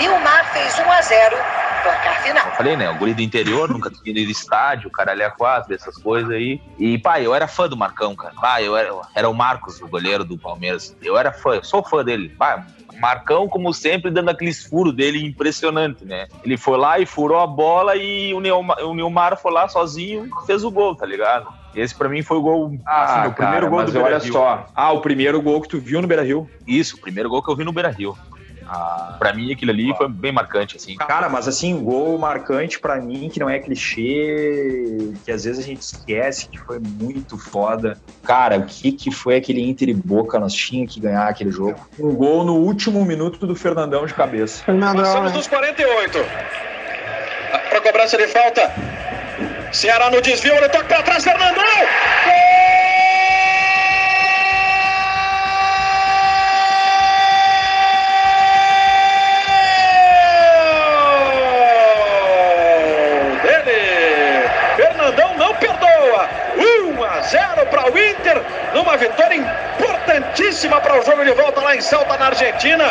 Nilmar fez 1 a 0 placar final. Eu falei, né? O guri do interior, nunca tinha ido estádio, caralho a quatro, essas coisas aí. E, pai, eu era fã do Marcão, cara. Pai, eu era, era o Marcos, o goleiro do Palmeiras. Eu era fã, eu sou fã dele. Pai, Marcão, como sempre, dando aqueles furos dele impressionante, né? Ele foi lá e furou a bola e o Neymar, o Neymar foi lá sozinho e fez o gol, tá ligado? Esse pra mim foi o gol, Ah, assim, o primeiro cara, gol do olha Beira-Rio. só. Ah, o primeiro gol que tu viu no Beira-Rio. Isso, o primeiro gol que eu vi no Beira-Rio. Ah, pra mim, aquilo ali foi bem marcante, assim. Cara, mas assim, um gol marcante pra mim, que não é clichê, que às vezes a gente esquece, que foi muito foda. Cara, o que que foi aquele Inter e Boca? Nós tínhamos que ganhar aquele jogo. Um gol no último minuto do Fernandão de cabeça. Fernandão, Passamos né? dos 48. Para cobrança de falta. Ceará no desvio, ele toca para trás, Fernandão! Gol dele! Fernandão não perdoa. 1 a 0 para o Inter, numa vitória importantíssima para o jogo de volta lá em Salta, na Argentina.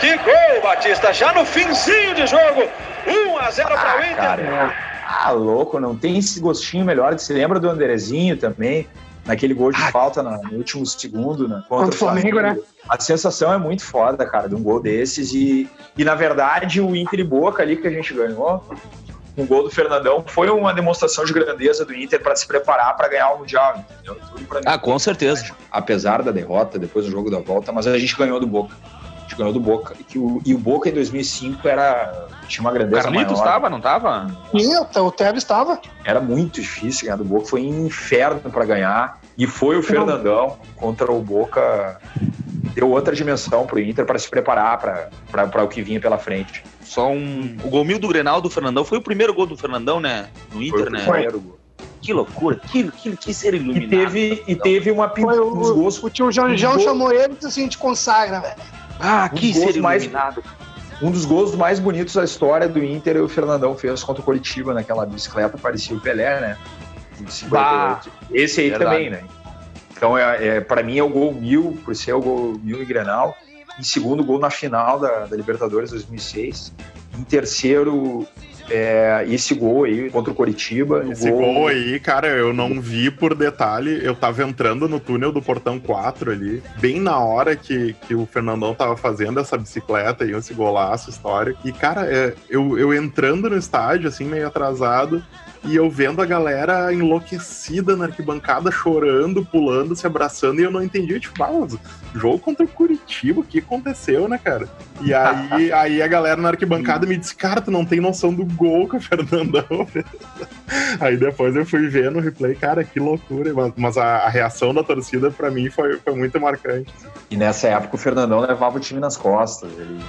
Que gol, Batista! Já no finzinho de jogo, 1 a 0 para o Ah, Inter. cara. Ah, louco, não tem esse gostinho melhor. Você lembra do Andrezinho também? Naquele gol de falta na- no último segundo, né? Contra o Flamengo, né? A sensação é muito foda, cara, de um gol desses. E, e na verdade, o Inter e Boca ali que a gente ganhou, um gol do Fernandão, foi uma demonstração de grandeza do Inter para se preparar para ganhar o Mundial, entendeu? Tudo pra mim. Ah, com certeza. Apesar da derrota, depois do jogo da volta, mas a gente ganhou do Boca. A gente ganhou do Boca. E, que o, e o Boca em 2005 era, tinha uma grandeza Carlitos maior. tava, não tava? Sim, o- o Tevez estava. Era muito difícil ganhar do Boca, foi um inferno para ganhar. E foi o Fernandão contra o Boca. Deu outra dimensão pro Inter para se preparar para o que vinha pela frente. Só um. O gol mil do Grenal do Fernandão foi o primeiro gol do Fernandão, né? No Foi Inter, né? gol. Que loucura, que, que, que ser E iluminado. teve, e teve uma pin- Foi uns o, gols. o tio Janjão chamou ele e disse assim: te consagra, velho. Ah, Os que gols ser mais- iluminado. Um dos gols mais bonitos da história do Inter, o Fernandão fez contra o Coritiba naquela bicicleta, parecia o Pelé, né? 58. Esse aí Verdade. também, né? Então, é, é, para mim, é o gol mil, por ser o gol mil em Grenal. Em segundo, gol na final da, da Libertadores 2006. Em terceiro, é, esse gol aí contra o Coritiba. Esse o gol aí, cara, eu não vi por detalhe. Eu tava entrando no túnel do Portão 4 ali, bem na hora que, que o Fernandão tava fazendo essa bicicleta e esse golaço histórico. E, cara, é, eu, eu entrando no estádio, assim, meio atrasado, e eu vendo a galera enlouquecida na arquibancada, chorando, pulando, se abraçando, e eu não entendi, tipo, ah, jogo contra o Curitiba, o que aconteceu, né, cara? E aí, aí a galera na arquibancada me disse, cara, tu não tem noção do gol que o Fernandão fez. Aí depois eu fui ver no replay, cara, que loucura. Mas, mas a, a, reação da torcida para mim foi, foi muito marcante. E nessa época o Fernandão levava o time nas costas. Ele,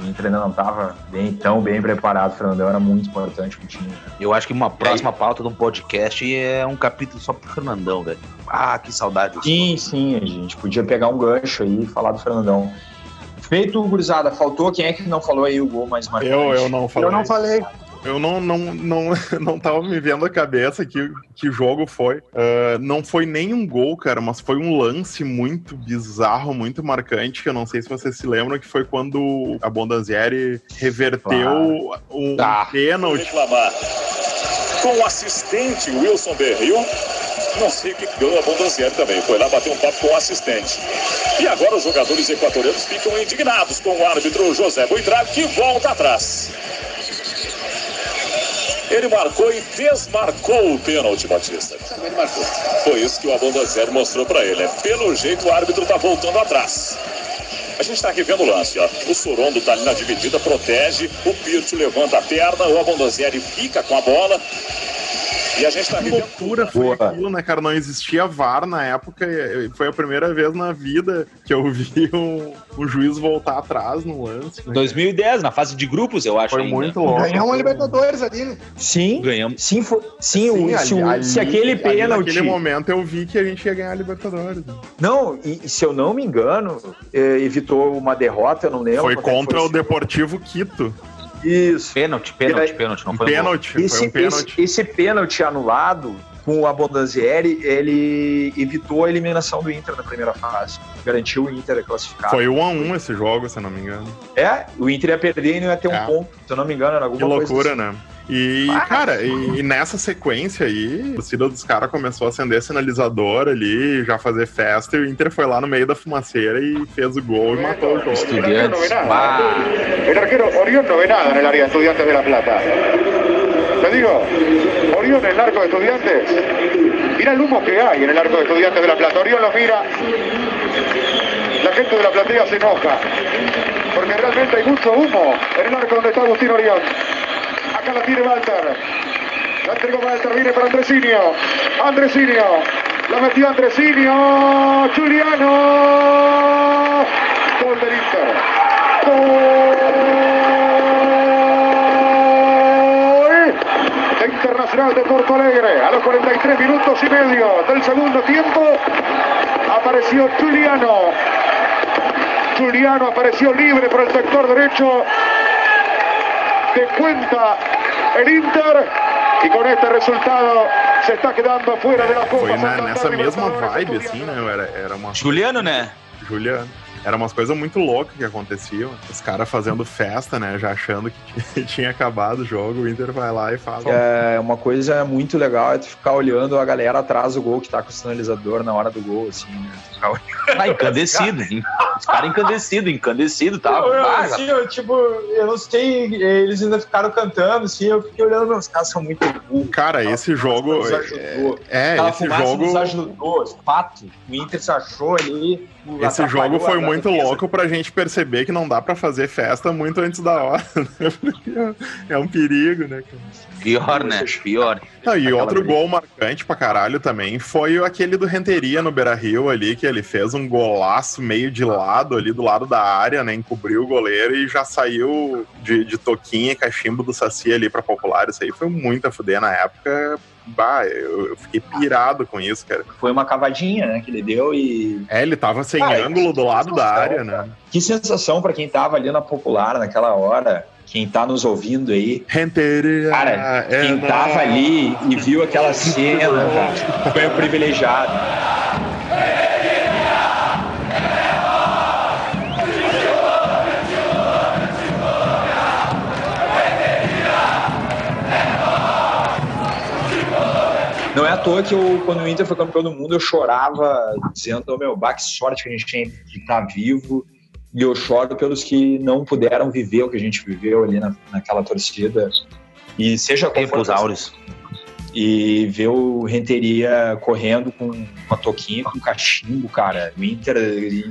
o Inter ainda não estava bem, tão bem preparado. O Fernandão era muito importante pro time. Né? Eu acho que uma próxima pauta de um podcast é um capítulo só pro Fernandão, velho. Ah, que saudade. Sim, sim, a gente podia pegar um gancho aí e falar do Fernandão. Feito, gurizada, faltou quem é que não falou aí o gol mais marcante? Eu, eu não falei. Eu não falei. Eu não, não, não, não tava me vendo a cabeça que, que jogo foi. Uh, não foi nem um gol, cara, mas foi um lance muito bizarro, muito marcante, que eu não sei se vocês se lembram, que foi quando a Bondanzieri reverteu ah, um tá. pênalti. Com o assistente Wilson Berril, não sei o que deu a Bondanzieri também. Foi lá bater um papo com o assistente. E agora os jogadores equatorianos ficam indignados com o árbitro José Buitrago, que volta atrás. Ele marcou e desmarcou o pênalti, Batista. Ele marcou. Foi isso que o Abondanzieri mostrou para ele. Né? Pelo jeito, o árbitro está voltando atrás. A gente está aqui vendo o lance, ó. O Sorondo está ali na dividida, protege. O Pirto levanta a perna, o Abondanzieri fica com a bola. E a gente tá que loucura foi Boa. aquilo, né, cara? Não existia VAR na época. Foi a primeira vez na vida que eu vi um, um juiz voltar atrás no lance. Né? 2010, na fase de grupos, eu acho. Foi ainda. muito louco. Ganhamos uma Libertadores ali, né? Sim. Ganhamos. Sim, foi, sim, sim, ali, se, ali, se aquele pênalti. Naquele momento eu vi que a gente ia ganhar a Libertadores. Não, e se eu não me engano, eh, evitou uma derrota, eu não lembro. Foi contra foi o Deportivo Quito. Isso. Pênalti, pênalti, pênalti, não foi pênalti. Um esse, um pênalti. Esse, esse, pênalti anulado com o Abondanzieri, ele evitou a eliminação do Inter na primeira fase. Garantiu o Inter a classificar. Foi 1 a 1 esse jogo, se eu não me engano. É, o Inter ia perder e não ia ter é. um ponto, se eu não me engano, era alguma que loucura, assim. né? E, ah, cara, e, e, nessa sequência aí, a torcida dos caras começou a acender sinalizador ali, já fazer festa, e o Inter foi lá no meio da fumaceira e fez o gol e matou o jogo. Estudiantes. El arquero Orión no ve nada en el área Estudiantes de La Plata. Te digo, Orión en el arco de Estudiantes. Mira el humo que hay en el arco de Estudiantes de La Plata. Orión lo mira. La gente de la platea se enoja. Porque realmente hay mucho humo en el arco donde está Agustín Orión. Acá la tiene Walter. La entregó Walter, viene para Andresinio. Andresinio. La metió Andresinio. Juliano. Gol del Inter. Gol. De Internacional de Porto Alegre. A los 43 minutos y medio del segundo tiempo apareció Juliano. Juliano apareció libre por el sector derecho de cuenta el Inter y con este resultado se está quedando fuera de la Copa. Foi na, nessa mesma vibe, assim, né? Era, era uma... Juliano, né? Juliano. Era umas coisas muito loucas que aconteciam. Os caras fazendo festa, né? Já achando que tinha acabado o jogo. O Inter vai lá e faz. É uma coisa muito legal é tu ficar olhando a galera atrás do gol que tá com o sinalizador na hora do gol, assim, né? Ah, encandecido. Os caras encandecidos, encandecido, tá? Eu, eu, assim, eu, tipo, eu não sei, eles ainda ficaram cantando, assim, eu fiquei olhando, os caras são muito burros. Cara, esse jogo. É, é esse jogo. Nos ajudou, fato. O Inter se achou ali. Esse jogo foi muito louco pra gente perceber que não dá pra fazer festa muito antes da hora, né? Porque é um perigo, né? Pior, né? Pior. Ah, e outro gol marcante pra caralho também foi aquele do Renteria no Beira Rio ali, que ele fez um golaço meio de lado ali do lado da área, né? Encobriu o goleiro e já saiu de, de toquinha e cachimbo do Saci ali pra popular. Isso aí foi muito a fuder na época bah, eu, eu, fiquei pirado com isso, cara. Foi uma cavadinha, né, que ele deu e... É, ele tava sem ah, ângulo do lado da área, né? Que sensação para quem tava ali na Popular naquela hora, quem tá nos ouvindo aí. Renteria, cara, quem é tava ali e viu aquela cena, cara, foi um privilegiado. é à toa que eu, quando o Inter foi campeão do mundo, eu chorava dizendo, oh, meu, bah, que sorte que a gente tem de estar vivo. E eu choro pelos que não puderam viver o que a gente viveu ali na, naquela torcida. E seja Tempos áureos. E ver o Renteria correndo com uma toquinha, com um cachimbo, cara. O Inter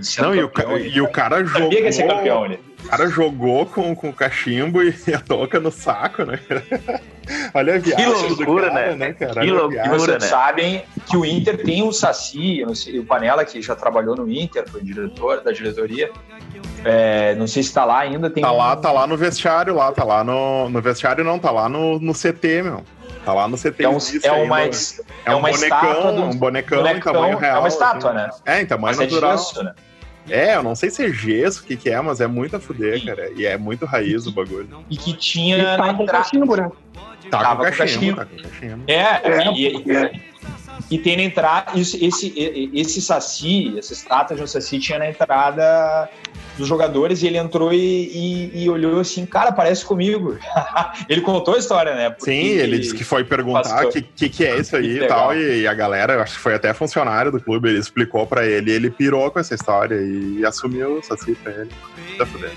sendo Não, e o, campeão, e o cara jogou. Sabia que ia ser campeão, né? O cara jogou com, com o cachimbo e a touca no saco, né? Olha a viagem loucura, do cara, né? cara? Que loucura, E viagem. vocês né? sabem que o Inter tem o Saci, eu não sei, o Panela, que já trabalhou no Inter, foi diretor da diretoria. É, não sei se tá lá ainda. Tem Tá um- lá, tá lá no vestiário, lá, tá lá no, no vestiário não, tá lá no, no CT, meu. Tá lá no CT. É, um, existe é uma, ainda. é é um uma bonecão, estátua do um bonecão, em bonecão, tamanho real. É uma estátua, assim. né? É, em tamanho Mas é natural. gesso, né? É, eu não sei se é gesso, o que que é, mas é muito a fuder, cara. E é muito raiz o bagulho. E que E tinha tá na com cachimbo, né? Tá com cachimbo. tá com cachimbo. É, É, e, e- tem na entrada. Esse, esse, esse Saci, essa estátua de um Saci tinha na entrada dos jogadores e ele entrou e, e- e olhou assim, cara, parece comigo. ele contou a história, né? Porque Sim, ele disse que foi perguntar o que, que, que é isso aí e tal, e, e a galera, acho que foi até funcionário do clube, ele explicou pra ele, ele pirou com essa história e assumiu o Saci pra ele. Tá fudendo.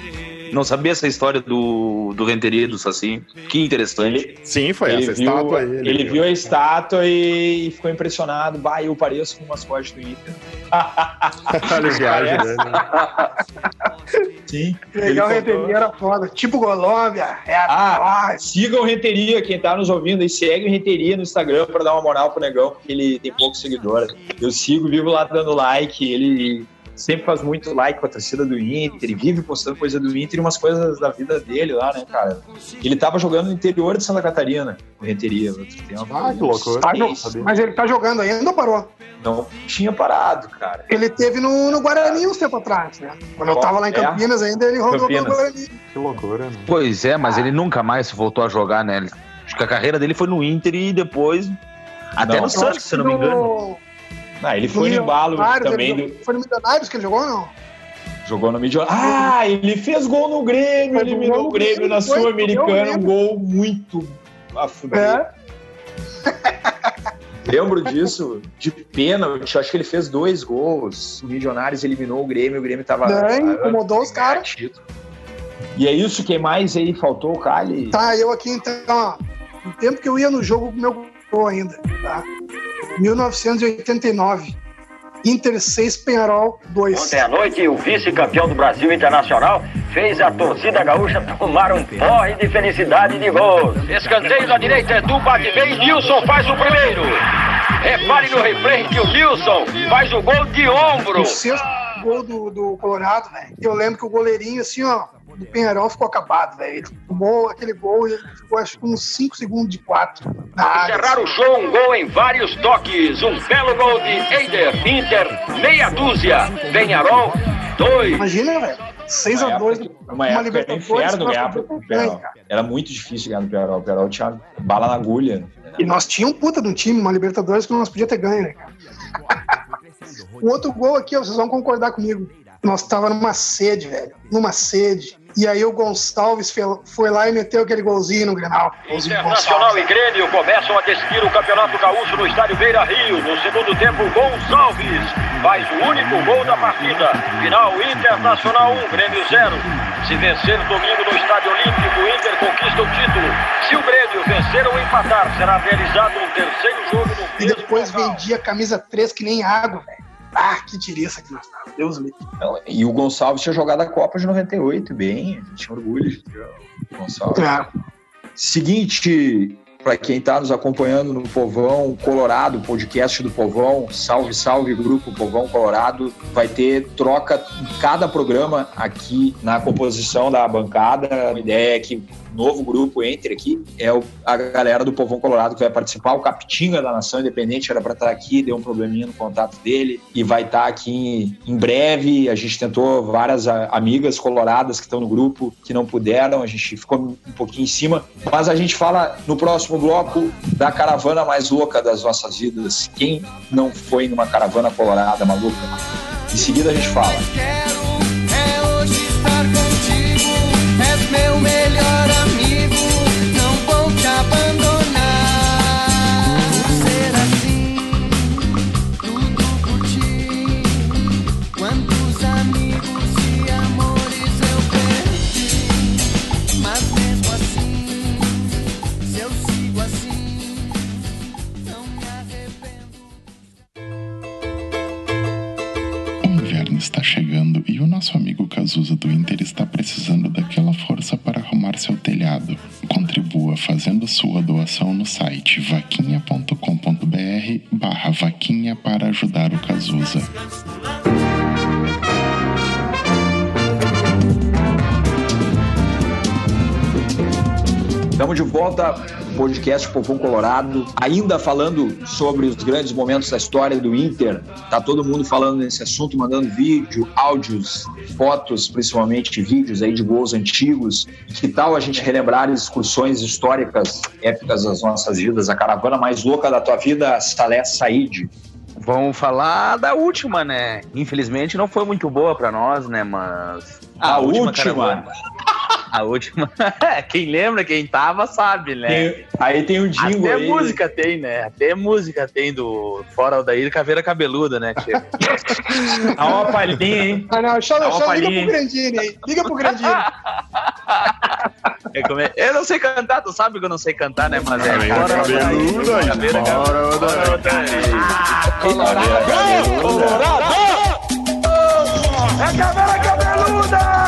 Não sabia essa história do, do Renteria do Saci. Que interessante. Sim, foi Ele essa viu, estátua aí. ele viu a estátua e, e ficou impressionado. Bah, eu pareço com o mascote do Inter. Olha a viagem dele. Sim. Legal, Ele. Renteria era foda. Tipo Colômbia, é Ah, a sigam o Renteria, quem tá nos ouvindo aí, segue o Renteria no Instagram pra dar uma moral pro negão, porque ele tem poucos seguidores. Eu sigo, vivo lá dando like, ele sempre faz muito like com a torcida do Inter, ele vive postando coisa do Inter e umas coisas da vida dele lá, né, cara? Ele tava jogando no interior de Santa Catarina, o Renteria, no outro tempo. Ah, que loucura. Tá Mas ele tá jogando ainda ou parou? Não tinha parado, cara. Ele teve no, no Guarani uns tempo atrás, né? Quando eu tava lá em É. Campinas ainda, ele rodou pelo Campinas. Guarani. Que loucura, né? Pois é, mas ele nunca mais voltou a jogar, né? Acho que a carreira dele foi no Inter e depois. Até Não. no Santos, se eu não me engano. Ah, ele foi no embalo também ele do, Foi no Milionários que ele jogou ou não? Jogou no Milionário. Ah, ele fez gol no Grêmio, Fez eliminou o Grêmio na foi, Sul-Americana, um gol muito a fuder. É. Lembro disso, de pênalti, acho que ele fez dois gols. O Milionários eliminou o Grêmio, o Grêmio tava. Daí, ah, incomodou os ganhar caras. E é isso, quem mais aí faltou? O Cali? Tá, eu aqui então, ó. No tempo que eu ia no jogo com o meu gol ainda, tá? 1989. Inter 6, Penharol 2. Ontem à noite, o vice-campeão do Brasil Internacional fez a torcida gaúcha tomar um porre de felicidade de gols. Escanteio da direita, Edu bate bem, Nilson faz o primeiro. Repare no replay que o Nilson faz o gol de ombro. O sexto gol do, do Colorado, velho. Eu lembro que o goleirinho, assim, ó, do Penharol ficou acabado, velho. Ele tomou aquele gol e ele ficou, acho que uns 5 segundos de 4 na área. Encerrar o show, um gol em vários toques. Um belo gol de Eider, Inter, meia dúzia. Penharol, dois. Imagina, velho. 6 a 2 Uma época era inferno ganhar pro ganhar. Penarol. Era muito difícil ganhar no Penarol. O Penarol tinha bala na agulha. E nós tínhamos um puta de um time, uma Libertadores que nós podíamos ter ganho, né, cara? O outro gol aqui, ó, vocês vão concordar comigo. Nós tava numa sede, velho. Numa sede. E aí o Gonçalves foi lá e meteu aquele golzinho no Grenal. Internacional e. Grêmio começam a decidir o Campeonato Gaúcho no estádio Beira Rio. No segundo tempo, Gonçalves faz o único gol da partida. Final Internacional 1, Grêmio 0. Se vencer domingo no estádio Olímpico, o Inter conquista o título. Se o Grêmio vencer ou empatar, será realizado um terceiro jogo no E depois local. vendia camisa 3 que nem água, velho. Ah, que tiriça que nós tava. Deus me. Não, E o Gonçalves tinha jogado a Copa de 98 bem. A gente tinha orgulho de ter o Gonçalves. É. Seguinte, para quem está nos acompanhando no Povão Colorado, podcast do Povão, salve, salve, grupo Povão Colorado. Vai ter troca em cada programa aqui na composição da bancada. A ideia é que novo grupo entre aqui. É o- a galera do Povão Colorado que vai participar. O Capitinga da Nação Independente era para estar aqui, deu um probleminha no contato dele e vai estar aqui em breve. A gente tentou várias a- amigas coloradas que estão no grupo que não puderam, a gente ficou um pouquinho em cima, mas a gente fala no próximo bloco da caravana mais louca das nossas vidas. Quem não foi numa caravana colorada maluca? Em seguida a gente fala. É hoje estar és meu melhor amigo, nosso amigo Cazuza do Inter está precisando daquela força para arrumar seu telhado. Contribua fazendo sua doação no site vaquinha.com.br barra vaquinha para ajudar o Cazuza. Estamos de volta, podcast Popom Colorado, ainda falando sobre os grandes momentos da história do Inter. Tá todo mundo falando nesse assunto, mandando vídeo, áudios, fotos, principalmente vídeos aí de gols antigos. Que tal a gente relembrar excursões históricas épicas das nossas vidas? A caravana mais louca da tua vida, Salé Said. Vamos falar da última, né? Infelizmente não foi muito boa pra nós, né? Mas. A última? caravana- A última. quem lembra, quem tava, sabe, né? Tem- aí tem um jingle Até aí. música tem, né? Até música tem do Fora o Daí Caveira Cabeluda, né, tio? Dá uma palhinha, hein? Ah, não, só, só liga palhinha, pro hein? Grandini aí. Liga pro Grandini. É é- Eu não sei cantar, tu sabe que eu não sei cantar, né? Mas é. Fora o Daí, Cabeluda, Caveira o Daí. Cabeluda. Colorado! É caveira cabeluda!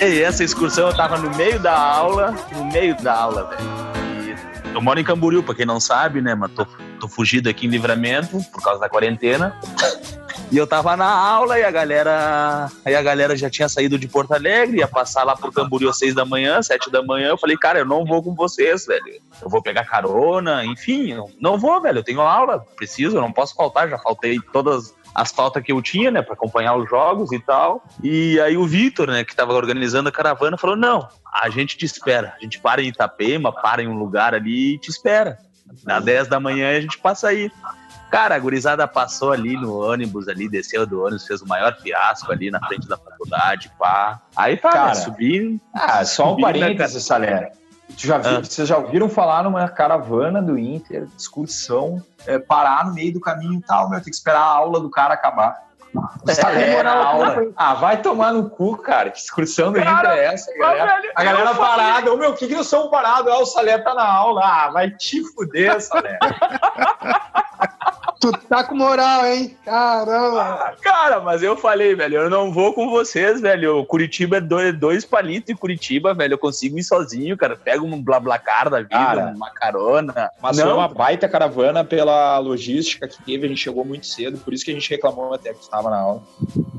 E essa excursão eu tava no meio da aula, no meio da aula, velho. Eu moro em Camboriú, pra quem não sabe, né, mas tô, tô fugido aqui em livramento por causa da quarentena. E eu tava na aula e a galera. Aí a galera já tinha saído de Porto Alegre, ia passar lá pro Camboriú às seis da manhã, sete da manhã. Eu falei, cara, eu não vou com vocês, velho. Eu vou pegar carona, enfim, eu não vou, velho. Eu tenho aula, preciso, eu não posso faltar, já faltei todas as faltas que eu tinha, né, para acompanhar os jogos e tal. E aí o Vitor, né, que tava organizando a caravana, falou: "Não, a gente te espera. A gente para em Itapema, para em um lugar ali e te espera. Às 10 da manhã a gente passa aí." Cara, a gurizada passou ali no ônibus ali, desceu do ônibus, fez o maior fiasco ali na frente da faculdade, pá. Aí tá, Cara, né, subi. Ah, só um subi, né, parênteses, Salé. Tu já viu- Ah. Vocês já ouviram falar numa caravana do Inter, excursão, é, parar no meio do caminho e tal, meu, tem que esperar a aula do cara acabar. Salé É, aula. Ah, vai tomar no cu, cara. Que excursão do Inter é essa, galera? velho, A galera eu parada. Ô, meu, o que que nós somos parados? Ah, o Salé tá na aula. Ah, vai te fuder, Salé. Tu tá com moral, hein? Caramba. Cara, mas eu falei, velho, eu não vou com vocês, velho. O Curitiba é dois, dois palitos em Curitiba, velho. Eu consigo ir sozinho, cara. Pega um blablacar da vida, Cara, uma carona. Mas não, foi uma baita caravana pela logística que teve. A gente chegou muito cedo, por isso que a gente reclamou até que tu estava na aula.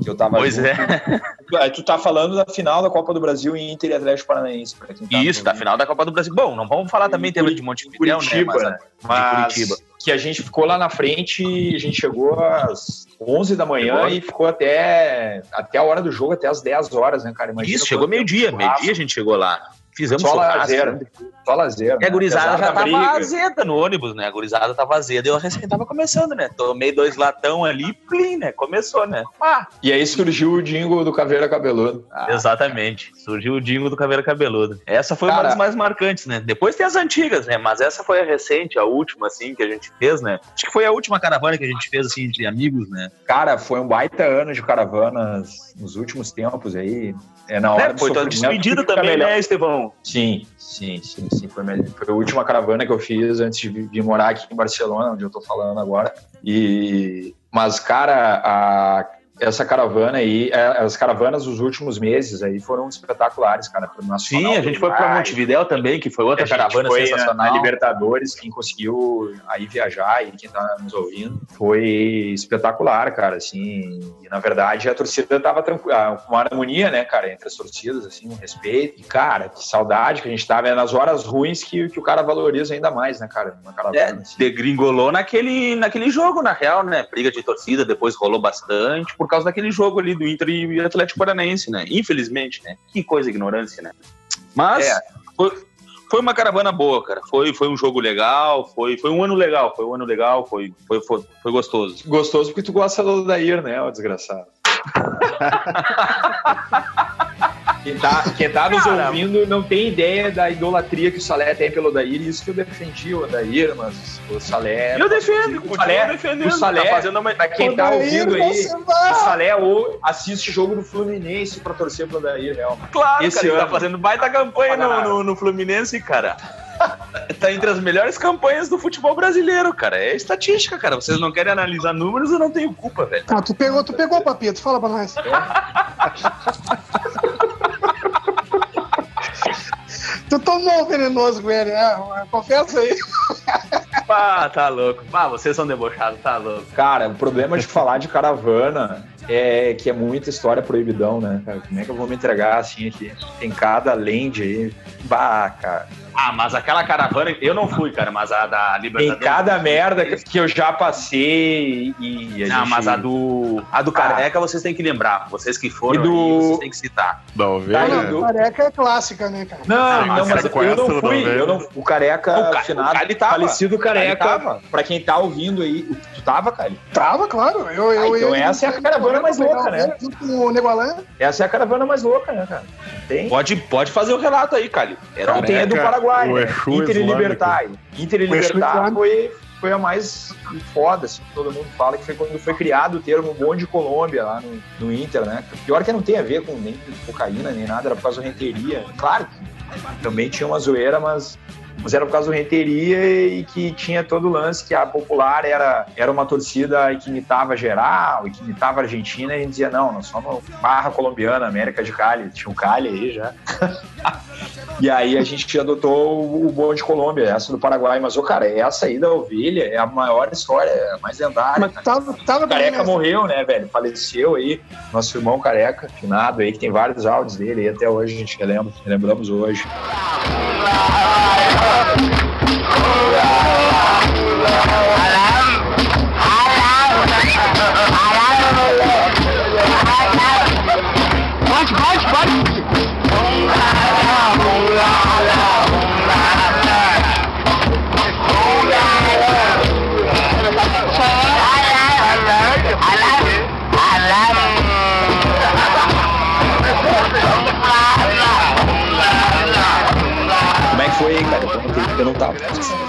Que eu tava Pois junto. é. Aí Tu tá falando da final da Copa do Brasil em Inter e Atlético Paranaense. pra quem tá Isso, da final da Copa do Brasil. Bom, não vamos falar também teve de Montevidéu, Curitiba, né? né? Mas, Mas de Curitiba. que a gente ficou lá na frente, a gente chegou às 11 da manhã Chegou. e ficou até, até a hora do jogo, até às 10 horas, né, cara? Imagina Isso, chegou meio-dia. Meio-dia a gente chegou lá. Fizemos Só churrasco, lazer. né? Só lazer. E a né? gurizada Apesar já tava briga. azeda no ônibus, né? A gurizada tava azeda e eu recém tava começando, né? Tomei dois latão ali, plim, né? Começou, né? Ah, E aí surgiu o jingle do Caveira Cabeludo. Ah, Exatamente. Surgiu o Dingo do Caveira Cabeludo. Essa foi uma Cara- das mais marcantes, né? Depois tem as antigas, né? Mas essa foi a recente, a última, assim, que a gente fez, né? Acho que foi a última caravana que a gente fez, assim, entre amigos, né? Cara, foi um baita ano de caravanas nos últimos tempos aí. É na hora É, do foi tua despedida também, melhor. né, Estevão? Sim, sim, sim, sim. Foi, melhor. foi a última caravana que eu fiz antes de vir morar aqui em Barcelona, onde eu tô falando agora. E, mas, cara, a- essa caravana aí, é, as caravanas dos últimos meses aí foram espetaculares, cara. Sim, a gente foi pra Uruguai. Montevidéu também, que foi outra A caravana foi na- sensacional. Na Libertadores, quem conseguiu aí viajar e quem tá nos ouvindo, foi espetacular, cara, assim. E na verdade a torcida tava tranquila, com uma harmonia, né, cara, entre as torcidas, assim, um respeito. E, cara, que saudade que a gente tava. É nas horas ruins que, que o cara valoriza ainda mais, né, cara, uma É, caravana. assim. degringolou naquele, naquele jogo, na real, né? Briga de torcida, depois rolou bastante, por causa daquele jogo ali do Inter e Atlético Paranaense, né? Infelizmente, né? Que coisa ignorância, né? Mas É. foi, Foi uma caravana boa, cara. Foi, foi um jogo legal, foi, foi um ano legal, foi um ano legal, foi, foi, foi, foi gostoso. Gostoso porque tu gosta do Dair, né, ó, desgraçado. Quem tá, quem tá nos Cara. ouvindo não tem ideia da idolatria que o Salé tem pelo Odair, e isso que eu defendi o Odair, mas o Salé. Eu defendo, o Salé, defendendo, o Salé tá fazendo uma- pra quem tá ouvindo aí, o Salé ou assiste jogo do Fluminense pra torcer pro Odair, real. Claro, Esse cara, ele tá ano. fazendo baita campanha no, no, no Fluminense, cara. tá entre as melhores campanhas do futebol brasileiro, cara. É estatística, cara. Vocês não querem analisar números, eu não tenho culpa, velho. Ah, tu pegou, tu pegou, papito. Fala pra nós. tu tomou o venenoso com ele, né? Confessa aí. Ah, tá louco. Ah, vocês são debochados, tá louco. Cara, o problema de falar de caravana é que é muita história proibidão, né? cara? Como é que eu vou me entregar assim aqui? Tem cada lente aí. Bah, cara. Ah, mas aquela caravana, eu não fui, cara, mas a da Tem Libertadores. cada merda que- eu já passei e a Não, gente- mas a do. A do Careca vocês têm que lembrar. Vocês que foram E do- aí, vocês têm que citar. Da Ah, ovelha. não, do- careca é clássica, né, cara? Não, Ah, não, mas sequestro eu não fui. Eu não, o careca, O Ca- finado, o tava. falecido careca. tava. Pra quem tá ouvindo aí, tava, Cali? Tava, claro. Eu, eu, Ah, então eu- essa é a caravana mais louca, né? Junto com o Negolan. Essa é a caravana mais louca, né, cara? Tem. Pode, pode fazer o relato aí, Cali. Era Não, tem a do Careca, Paraguai, né? Inter e. Libertar. Inter e Libertar foi, foi a mais foda, assim, que todo mundo fala, que foi quando foi criado o termo bonde de Colômbia lá no, no Inter, né? Pior que não tem a ver com nem cocaína, nem nada, era por causa da renteria. Claro que também tinha uma zoeira, mas, mas era por causa da renteria e que tinha todo o lance que a popular era, era uma torcida que imitava geral e que imitava a Argentina e a gente dizia, não, nós somos barra colombiana, América de Cali. Tinha um Cali aí já. E aí a gente adotou o bonde de Colômbia, essa do Paraguai. Mas, ô, cara, essa aí da ovelha é a maior história, é a mais lendária. Mas tava, tava O Careca nessa. morreu, né, velho? Faleceu aí. Nosso irmão Careca, finado aí, que tem vários áudios dele aí até hoje, a gente relembra, relembramos hoje. Pode,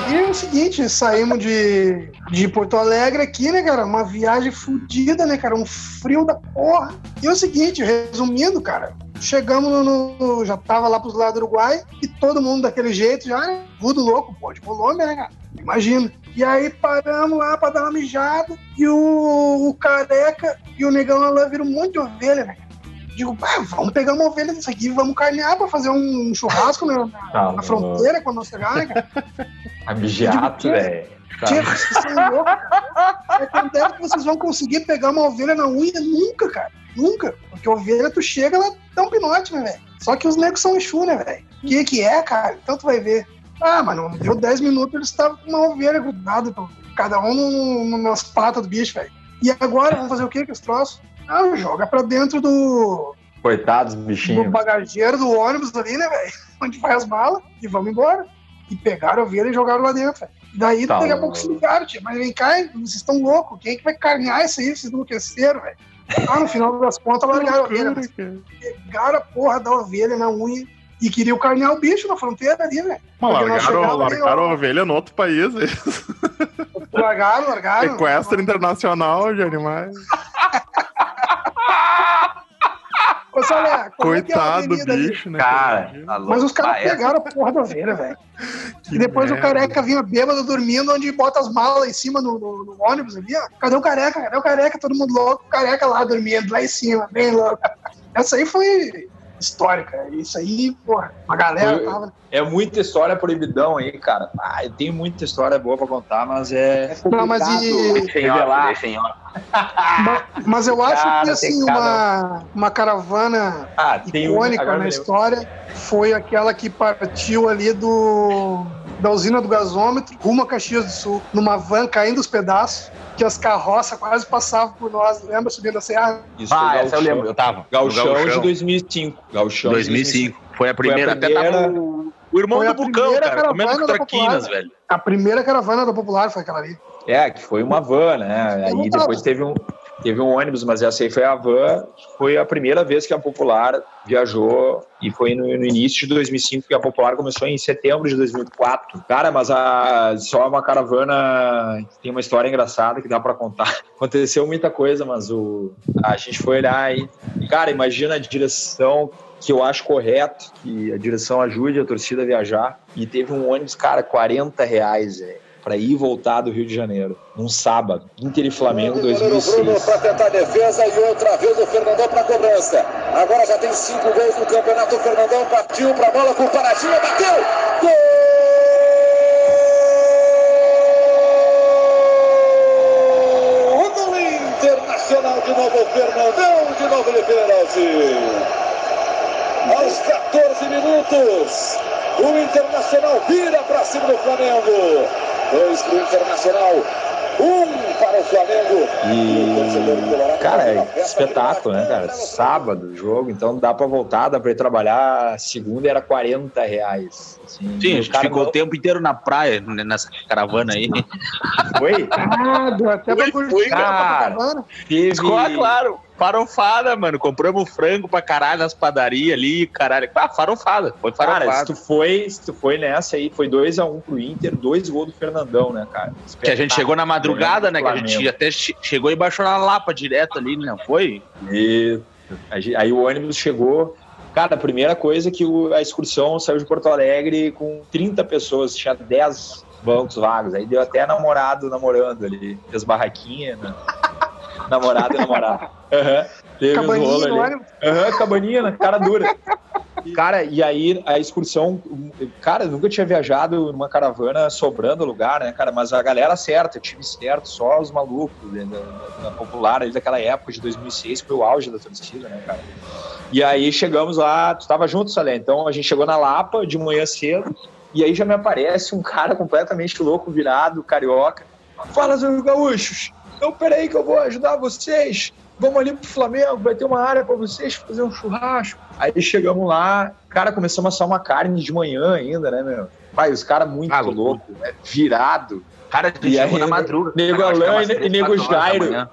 E é o seguinte, saímos de, de Porto Alegre aqui, né, cara? Uma viagem fodida, né, cara? Um frio da porra. E é o seguinte, resumindo, cara, chegamos no, no- Já tava lá pros lados do Uruguai e todo mundo daquele jeito, já, né? Tudo louco, pô, de Colômbia, né, cara? Imagina. E aí paramos lá pra dar uma mijada e o, o careca e o negão lá viram um monte de ovelha, né? Digo, "Ah, vamos pegar uma ovelha disso aqui, vamos carnear pra fazer um churrasco né, na, Tá, na fronteira quando nós chegar, cara? Abigeato, velho. Tia, vocês são loucos. É quando é que vocês vão conseguir pegar uma ovelha na unha? Nunca, cara. Nunca. Porque ovelha, tu chega, ela dá um pinote, né, velho? Só que os negros são Exu, né, velho? O que que é, cara? Então tu vai ver. Ah, mas não deu 10 minutos, eles estavam com uma ovelha grudada, cada um nas patas do bicho, velho. E agora, vamos fazer o que com esse troço? Ah, joga pra dentro do, Coitados, do bichinhos. bagageiro do ônibus ali, né, velho? Onde vai as malas e vamos embora. E pegaram a ovelha e jogaram lá dentro, velho. E daí, Tá daqui a pouco se ligaram, tia. Mas vem cá, vocês estão loucos. Quem é que vai carnear isso aí? Vocês enlouqueceram, velho. Ah, no final das contas, largaram a ovelha. Pegaram a porra da ovelha na unha e queriam carnear o bicho na fronteira ali, velho. Largaram, chegamos ali, largaram a ovelha no outro país. Largaram, largaram. Sequestro internacional de animais. Salé, como é é Coitado do avenida ali? bicho, né? Cara, tá louco. Mas os caras Ah, essa- pegaram a porra da ovelha, velho. E depois o merda. careca vinha bêbado dormindo, onde bota as malas em cima no, no- no ônibus ali, ó. Cadê o careca? Cadê o careca? Todo mundo louco, o careca lá dormindo, lá em cima, bem louco. Essa aí foi histórica. Isso aí, porra, a galera Foi- tava. É muita história proibidão aí, cara. Ah, eu tenho muita história boa pra contar, mas é. Não, mas e- Deixem off, revelar. deixem off. Ma- Mas eu acho Cara, que assim, uma, uma caravana Ah, um- icônica na história foi aquela que partiu ali do da usina do gasômetro rumo a Caxias do Sul, numa van caindo os pedaços, que as carroças quase passavam por nós, lembra subindo a serra? Isso Ah, essa eu lembro, eu tava. Gauchão, No de 2005. Gauchão de 2005. Foi a primeira. Foi a primeira- Até tava o, o O irmão Foi do Bucão, cara, comendo traquinas, Popular. velho. A primeira caravana da Popular foi aquela ali. É, que foi uma van, né? Aí depois teve um, teve um ônibus, mas essa aí foi a van. Foi a primeira vez que a Popular viajou e foi no, no início de 2005, que a Popular começou em setembro de 2004. Cara, mas a, só uma caravana tem uma história engraçada que dá pra contar. Aconteceu muita coisa, mas o, a gente foi olhar aí. Cara, imagina a direção que eu acho correto, que a direção ajude a torcida a viajar. E teve um ônibus, cara, 40 reais, velho. Pra ir e voltar do Rio de Janeiro, num sábado. Inter e Flamengo Goleiro Bruno 2006. para tentar a defesa e outra vez o Fernandão para cobrança. Agora já tem cinco gols no campeonato. O Fernandão partiu para a bola com o Paradinha, bateu. Gol Internacional de novo, o Fernandão, de novo ele Pereira. Aos 14 minutos, o Internacional vira para cima do Flamengo. Dois para o Internacional, um para o Flamengo. E, cara, é espetáculo, né, cara? Sábado, jogo, então dá pra voltar, dá pra ir trabalhar. Segunda era 40 reais. Assim, Sim, a gente ficou não- o tempo inteiro na praia, nessa caravana aí. Foi? Ah, deu até pra curtir Foi, a cara. caravana. Teve... Ah, claro, farofada, mano. Compramos frango pra caralho nas padarias ali, caralho. Ah, farofada, foi Cara, se farofada. tu foi, se tu foi nessa aí, foi 2x1 pro Inter, dois gols do Fernandão, né, cara? Que a gente chegou na madrugada, né? Que a gente até che- chegou e baixou na Lapa direto ali, não foi? E aí o ônibus chegou. Cara, a primeira coisa é que a excursão saiu de Porto Alegre com 30 pessoas, tinha 10 bancos vagos. Aí deu até namorado namorando ali, fez barraquinha, né? Namorado e namorado. Aham. Teve uns Cabaninha rolos no ali. Aham, cabaninha, né? Cara dura. Cara, e aí a excursão, cara, eu nunca tinha viajado numa caravana sobrando lugar, né, cara? Mas a galera certa, o time certo, só os malucos né, da, da popular ali daquela época de 2006, foi o auge da torcida, né, cara? E aí chegamos lá, tu tava junto, Salé, então a gente chegou na Lapa de manhã cedo, e aí já me aparece um cara completamente louco, virado, carioca. Fala, Zé Gaúchos, então peraí que eu vou ajudar vocês. Vamos ali pro Flamengo, vai ter uma área pra vocês fazer um churrasco. Aí chegamos lá, cara, começamos a assar uma carne de manhã ainda, né, meu? Pai, os caras muito Ah, loucos, né? virado. Cara, a gente E chegou aí, na madruga. Nego é Alain e Nego Jairo.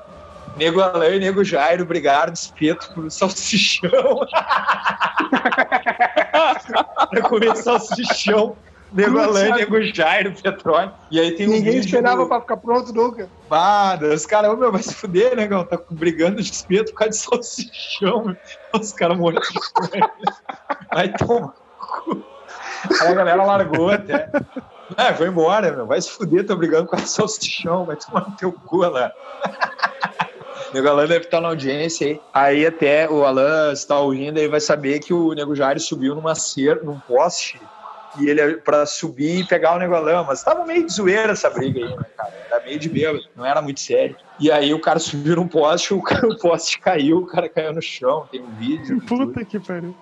Nego Alain e Nego Jairo brigaram de espeto por salsichão. pra comer salsichão. Nego Alain? Nego Jairo, petróleo. E aí tem um Ninguém vídeo esperava do- pra ficar pronto nunca. Ah, os caras, meu, vai se fuder, né, Gão? Tá brigando de espeto por causa de salsichão, meu. Os caras morrendo fome. Vai tomar cu. Aí a galera largou até. É, foi embora, meu. Vai se fuder, tô brigando com a salsichão, vai tomar no teu cu lá. Nego Alan deve estar na audiência aí. Aí até o Alan está ouvindo aí vai saber que o Nego Jairo subiu numa cer num poste e ele para subir e pegar o Nego Alan, mas tava meio de zoeira essa briga aí, né, cara? Era meio de bêbado, não era muito sério. E aí o cara subiu num poste, o, cara, o poste caiu, o cara caiu no chão, tem um vídeo. Puta que pariu.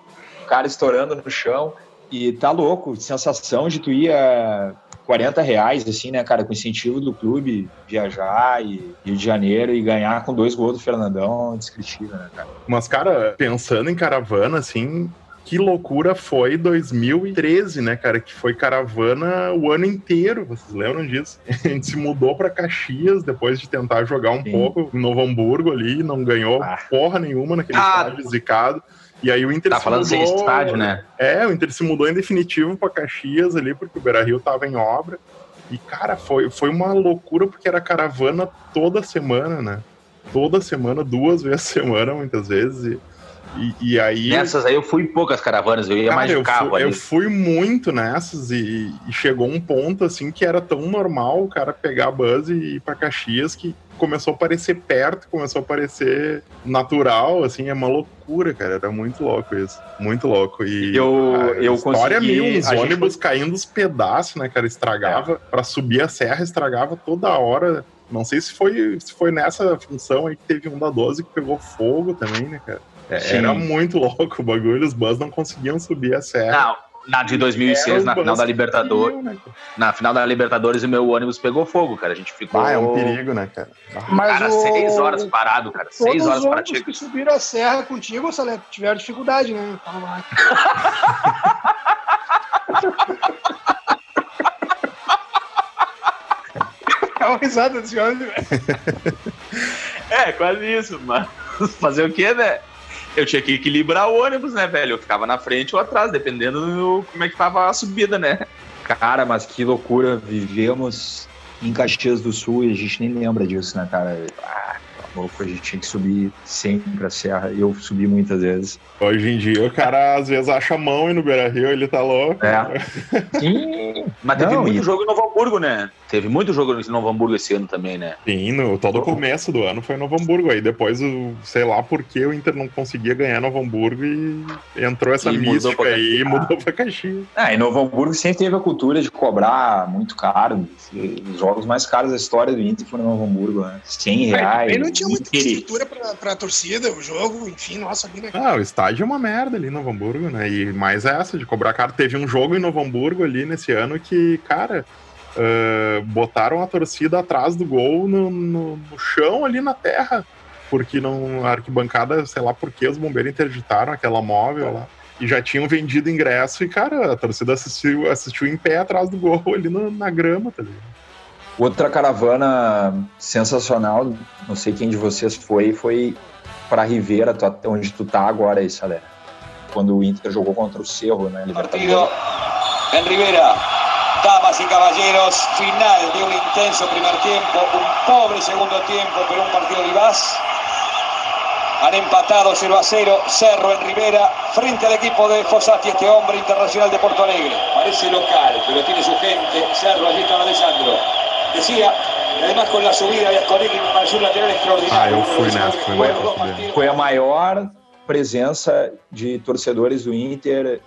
O cara estourando no chão. E tá louco, sensação de tu ir a 40 reais, assim, né, cara, com incentivo do clube, viajar e Rio de Janeiro e ganhar com dois gols do Fernandão, indescritível, né, cara? Mas, cara, pensando em caravana, assim, que loucura foi 2013, né, cara? Que foi caravana o ano inteiro, vocês lembram disso? A gente se mudou pra Caxias depois de tentar jogar um Sim. pouco em Novo Hamburgo ali, não ganhou Ah. porra nenhuma naquele Ah. estádio zicado. E aí o Inter Tá se falando sem mudou... estádio, né? É, o Inter se mudou em definitivo pra Caxias ali, porque o Beira-Rio tava em obra. E, cara, foi, foi uma loucura, porque era caravana toda semana, né? Toda semana, duas vezes a semana, muitas vezes. E, e, e aí... Nessas aí eu fui em poucas caravanas, eu ia Cara, mais de eu, carro fui, eu fui muito nessas e, e chegou um ponto assim que era tão normal o cara pegar a bus e ir pra Caxias que começou a parecer perto, começou a parecer natural, assim, é uma loucura, cara. Era muito louco isso. Muito louco. E Eu- a eu história consegui- mil, uns a gente ônibus caindo os pedaços, né, cara? Estragava. Pra subir a serra, estragava toda hora. Não sei se foi, se foi nessa função aí que teve um da 12 que pegou fogo também, né, cara? É. Era muito louco o bagulho, os bus não conseguiam subir a serra. Não, na de 2006, Era na final da Libertadores. né? Na final da Libertadores, o meu ônibus pegou fogo, cara. A gente ficou. Ah, é um perigo, né, cara? Mas Cara, o... seis horas parado, cara. Todos Seis os horas parado. ônibus que subiram a serra contigo, Salete, tiveram dificuldade, né? Fala lá. É uma risada desse homem, velho. É, quase isso, mas fazer o quê, né? Eu tinha que equilibrar o ônibus, né, velho? Eu ficava na frente ou atrás, dependendo do como é que tava a subida, né? Cara, mas que loucura. Vivemos em Caxias do Sul e a gente nem lembra disso, né, cara? Ah, louco, a gente tinha que subir sempre a serra. E eu subi muitas vezes. Hoje em dia o cara às vezes acha a mão e no Beira Rio ele tá louco. É. Sim. Mas teve Não, muito e- jogo em Novo Hamburgo, né? Teve muito jogo em Novo Hamburgo esse ano também, né? Sim, no, todo o começo do ano foi em Novo Hamburgo. Aí depois, o, sei lá por que o Inter não conseguia ganhar Novo Hamburgo e entrou essa E mudou mística pra aí e mudou pra Caxias. Ah, em Novo Hamburgo sempre teve a cultura de cobrar muito caro. Os jogos mais caros da história do Inter foram em Novo Hamburgo, né? 100 reais. Tinha muita estrutura pra, pra torcida, o jogo, enfim, nossa, ali, né? Ah, o estádio é uma merda ali em Novo Hamburgo, né? E mais essa de cobrar caro. Teve um jogo em Novo Hamburgo ali nesse ano que, cara, ah, botaram a torcida atrás do gol no, no- no chão ali na terra. Porque não, a arquibancada, sei lá por que os bombeiros interditaram aquela móvel lá. E já tinham vendido ingresso e, cara, a torcida assistiu, assistiu em pé atrás do gol ali no- na grama, tá ligado? Outra caravana sensacional, não sei quem de vocês foi, foi para Rivera, onde tu tá agora, aí, Salé. Quando o Inter jogou contra o Cerro, né? Partido en Rivera. Damas y caballeros, final de un intenso primer tiempo, un pobre segundo tiempo, pero un partido vivaz. Han empatado 0 a 0 Cerro en Rivera frente al equipo de Fossati, este hombre internacional de Porto Alegre. Parece local, pero tiene su gente. Cerro, allí está Alessandro. Decía, y además con la subida de Asconegui en un lateral Ah, extraordinario. eu fui nessa, Foi, dele. foi a maior presença de torcedores do Inter.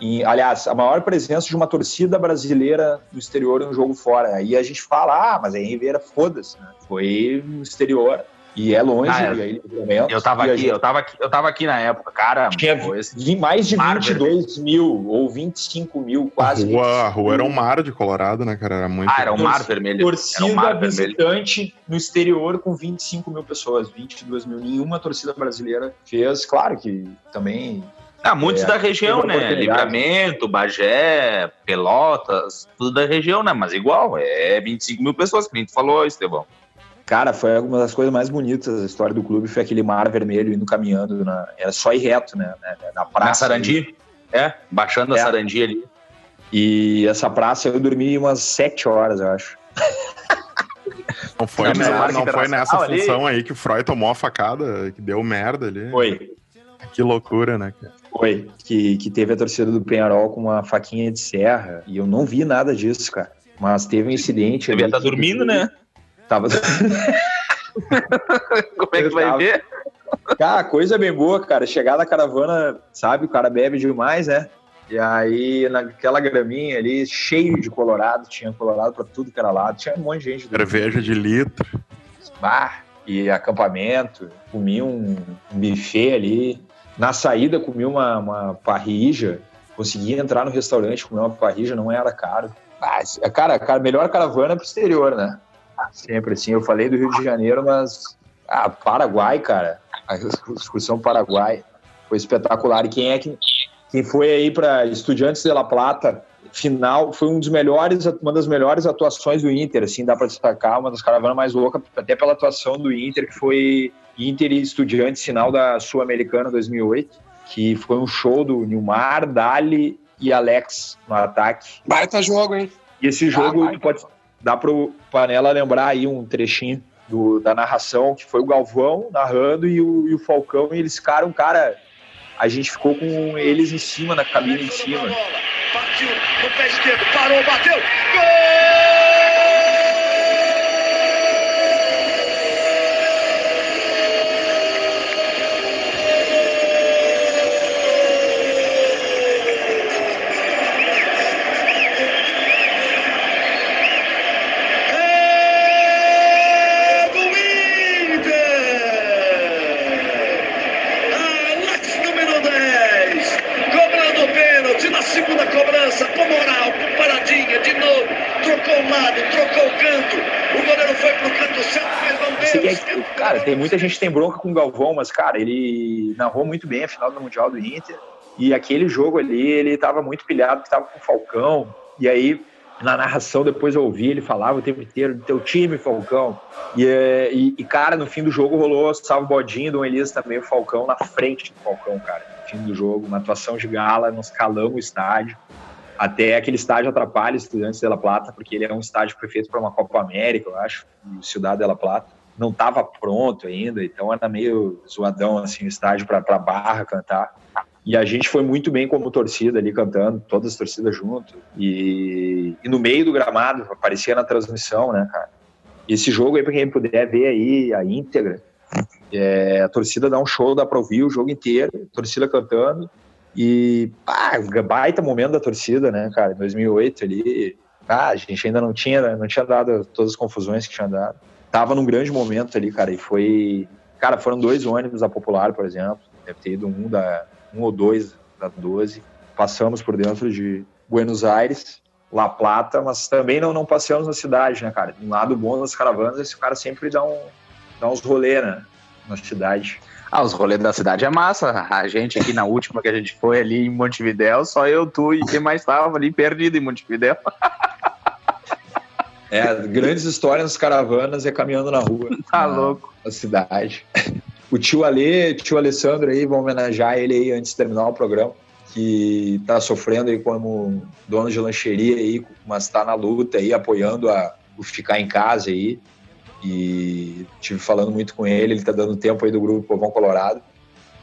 Em, aliás, a maior presença de uma torcida brasileira no exterior em um jogo fora. Aí a gente fala, ah, mas é em Rivera, foda-se, né? Foi no exterior e é longe, Ah, é. e aí Eu tava a aqui, gente eu tava aqui, eu tava aqui na época, cara. Tinha pô, esse- vi- mais de Mar 22 mil ou 25 mil, A quase. rua, a rua era um mar de Colorado, né, cara? Era muito. Ah, era um mar vermelho. Era Torcida um mar vermelho. visitante no exterior com 25 mil pessoas, 22 mil. Nenhuma torcida brasileira fez. Claro que também. Ah, muitos É, da região, né? Livramento, Bagé, Pelotas, tudo da região, né? Mas igual, é 25 mil pessoas, que nem tu falou, Estevão. Cara, foi uma das coisas mais bonitas da história do clube. Foi aquele mar vermelho indo caminhando. Na, era só ir reto, né? Na, na praça. Na Sarandi? É, baixando É. a Sarandi ali. E essa praça eu dormi umas 7 horas, eu acho. Não foi, Não, né, Marco não foi nessa Internacional ali- função aí que o Freud tomou a facada, que deu merda ali. Foi. Que loucura, né, cara? Foi. Que, que teve a torcida do Penharol com uma faquinha de serra. E eu não vi nada disso, cara. Mas teve um incidente. Devia ali estar que- dormindo, né? Tava. Como é que vai Tava. ver? Cara, coisa bem boa, cara. Chegar na caravana, sabe? O cara bebe demais, né? E aí, naquela graminha ali, cheio de colorado, tinha colorado pra tudo que era lado. Tinha um monte de gente. do Cerveja de litro. bar e acampamento. Comi um, um buffet ali. Na saída, comi uma, uma parrija. Consegui entrar no restaurante, comer uma parrija, não era caro. Ah, cara, cara, melhor caravana pro exterior, né? Sempre assim. Eu falei do Rio de Janeiro, mas. Ah, Paraguai, cara. A excursão Paraguai foi espetacular. E quem é que. Quem foi aí para Estudiantes de La Plata, final, foi um dos melhores, uma das melhores atuações do Inter, assim, dá para destacar, uma das caravanas mais loucas, até pela atuação do Inter, que foi Inter e Estudiantes, final da Sul-Americana 2008, que foi um show do Nilmar, Dali e Alex no ataque. Baita jogo, hein? E esse jogo pode dar pro Panela lembrar aí um trechinho do, da narração, que foi o Galvão narrando e o, e o Falcão, e eles ficaram, cara, a gente ficou com eles em cima, na cabine em cima. Partiu no pé esquerdo, parou, bateu. É do Inter! Alex, número 10, cobrando o pênalti na segunda cobrança, com moral, com paradinha, de novo, trocou o lado, trocou o canto, o goleiro foi pro canto certo, mas não Esse deu. aqui é- cara, tem muita gente tem bronca com o Galvão, mas, cara, ele narrou muito bem a final do Mundial do Inter. E aquele jogo ali, ele tava muito pilhado, que tava com o Falcão. E aí, na narração, depois eu ouvi, ele falava o tempo inteiro do teu time, Falcão. E, e, e, cara, no fim do jogo rolou salvo bodinho do Elias também, o Falcão na frente do Falcão, cara. No fim do jogo, uma atuação de gala, nós calamos o estádio. Até aquele estádio atrapalha Estudantes de La Plata, porque ele é um estádio que foi feito para uma Copa América, eu acho, Cidade de La Plata. Não estava pronto ainda, então era meio zoadão assim o estádio para Barra cantar. E a gente foi muito bem como torcida ali cantando, todas as torcidas junto. E, e no meio do gramado, aparecia na transmissão, né, cara? Esse jogo aí, para quem puder ver aí a íntegra, é, a torcida dá um show, dá para ouvir o jogo inteiro, torcida cantando. E, pá, baita momento da torcida, né, cara? Em 2008 ali, ah, a gente ainda não tinha, não tinha dado todas as confusões que tinha dado. Tava num grande momento ali, cara, e foi. Cara, foram dois ônibus da Popular, por exemplo. Deve ter ido um, da, um ou dois da 12. Passamos por dentro de Buenos Aires, La Plata, mas também não, não passeamos na cidade, né, cara? Um lado bom das caravanas esse cara sempre dá, um, dá uns rolê, né, na cidade. Ah, os rolês da cidade é massa. A gente aqui na última que a gente foi ali em Montevidéu, só eu, tu e quem mais estava ali perdido em Montevidéu. É, grandes histórias nas caravanas é caminhando na rua. Tá na, louco. Na cidade. O tio Ale, tio Alessandro aí, vamos homenagear ele aí antes de terminar o programa, que tá sofrendo aí como dono de lancheria aí, mas tá na luta aí, apoiando a, o ficar em casa aí e tive falando muito com ele, ele tá dando tempo aí do grupo Povão Colorado.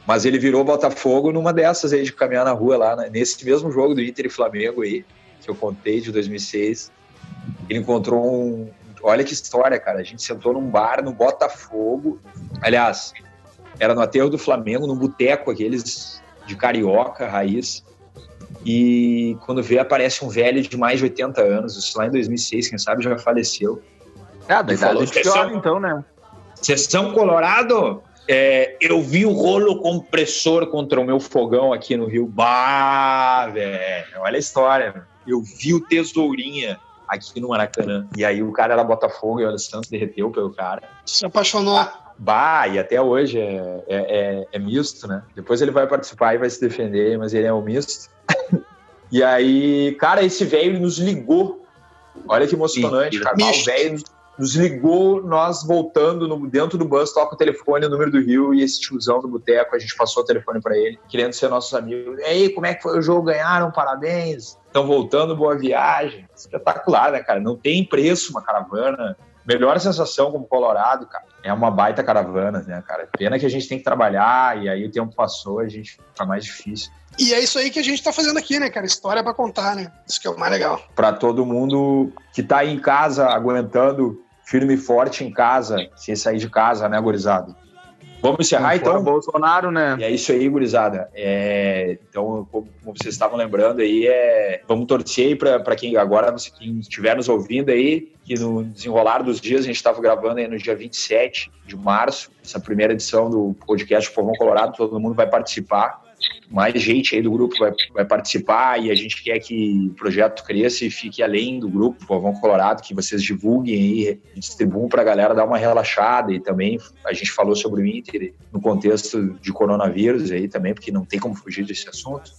Mas ele virou Botafogo numa dessas aí de caminhar na rua lá, né? nesse mesmo jogo do Inter e Flamengo aí, que eu contei de 2006. Ele encontrou um. Olha que história, cara. A gente sentou num bar no Botafogo. Aliás, era no aterro do Flamengo, num boteco aqueles de carioca, raiz. E quando vê, aparece um velho de mais de 80 anos. Isso lá em 2006, quem sabe já faleceu ah, da idade do pior, então, né? Sessão Colorado, é, eu vi o rolo compressor contra o meu fogão aqui no Rio. Bah, velho, olha a história. Eu vi o Tesourinha aqui no Maracanã. E aí o cara era Botafogo e o Alessandro derreteu pelo cara. Se apaixonou. bah, e até hoje é, é, é, é, misto, né? Depois ele vai participar e vai se defender, mas ele é um misto. e aí, cara, esse velho nos ligou. Olha que emocionante, cara. O velho nos ligou, nós voltando no, dentro do bus, toca o telefone, o número do Rio, e esse tiozão do boteco, a gente passou o telefone para ele, querendo ser nossos amigos. E aí, como é que foi o jogo? Ganharam? Parabéns. Estão voltando, boa viagem. Espetacular, né, cara? Não tem preço uma caravana. Melhor sensação como Colorado, cara. É uma baita caravana, né, cara? Pena que a gente tem que trabalhar e aí o tempo passou, a gente fica mais difícil. E é isso aí que a gente tá fazendo aqui, né, cara? História para contar, né? Isso que é o mais legal. Para todo mundo que tá aí em casa aguentando firme e forte em casa, sem sair de casa, né, gurizada? Vamos encerrar, então? Bolsonaro, né? E é isso aí, gurizada. É, então, como, vocês estavam lembrando aí, é, vamos torcer para quem agora, quem estiver nos ouvindo aí, que no desenrolar dos dias, a gente estava gravando aí no dia 27 de março, essa primeira edição do podcast Povão Colorado, todo mundo vai participar mais gente aí do grupo vai, vai participar e a gente quer que o projeto cresça e fique além do grupo Povão Colorado, que vocês divulguem aí, distribuam para a galera dar uma relaxada e também a gente falou sobre o Inter no contexto de coronavírus aí também, porque não tem como fugir desse assunto,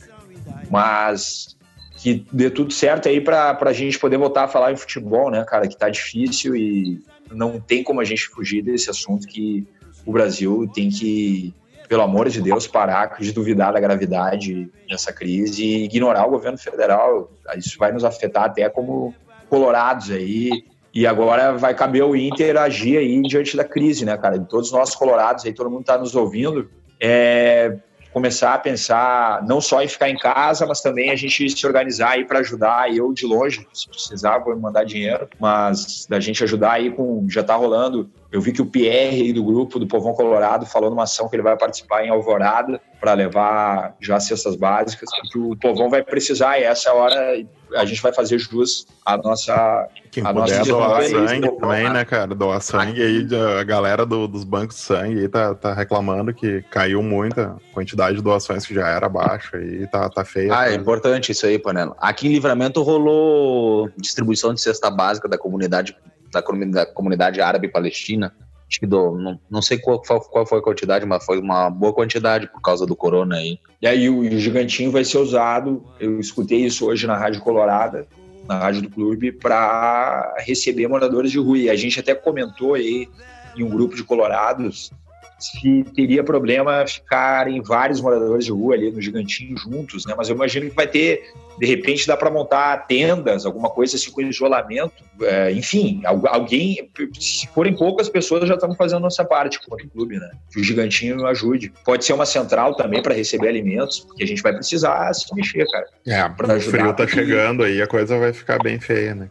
mas que dê tudo certo aí para a gente poder voltar a falar em futebol, né, cara, que tá difícil e não tem como a gente fugir desse assunto que o Brasil tem que pelo amor de Deus, parar de duvidar da gravidade dessa crise e ignorar o governo federal. Isso vai nos afetar até como colorados aí. E agora vai caber o Inter agir aí diante da crise, né, cara? De todos nós colorados aí, todo mundo está nos ouvindo. É, começar a pensar não só em ficar em casa, mas também a gente se organizar aí para ajudar. Eu de longe, se precisar, vou mandar dinheiro, mas da gente ajudar aí com já está rolando. Eu vi que o Pierre do grupo do Povão Colorado falou numa ação que ele vai participar em Alvorada para levar já cestas básicas, porque o Povão vai precisar e essa é hora a gente vai fazer jus à nossa. Quem a puder nossa doar sangue Povão, também, né? cara? Doar sangue aí, a galera do- dos bancos de sangue aí tá, tá reclamando que caiu muito a quantidade de doações que já era baixa e tá, tá feia. Ah, é importante isso aí, Panela. Aqui em Livramento rolou distribuição de cesta básica da comunidade da, comunidade- da comunidade árabe palestina Acho que do, não, não sei qual, qual foi a quantidade, mas foi uma boa quantidade por causa do corona aí. E aí o, o gigantinho vai ser usado, eu escutei isso hoje na Rádio Colorada, na rádio do clube, para receber moradores de rua. E a gente até comentou aí em um grupo de colorados se teria problema ficarem vários moradores de rua ali no Gigantinho juntos, né? Mas eu imagino que vai ter, de repente, dá para montar tendas, alguma coisa assim com isolamento. É, enfim, alguém, se forem poucas pessoas, já estamos fazendo nossa parte com o clube, né? Que o Gigantinho ajude. Pode ser uma central também para receber alimentos, porque a gente vai precisar se mexer, cara. É, pra o frio tá chegando aí, a coisa vai ficar bem feia, né?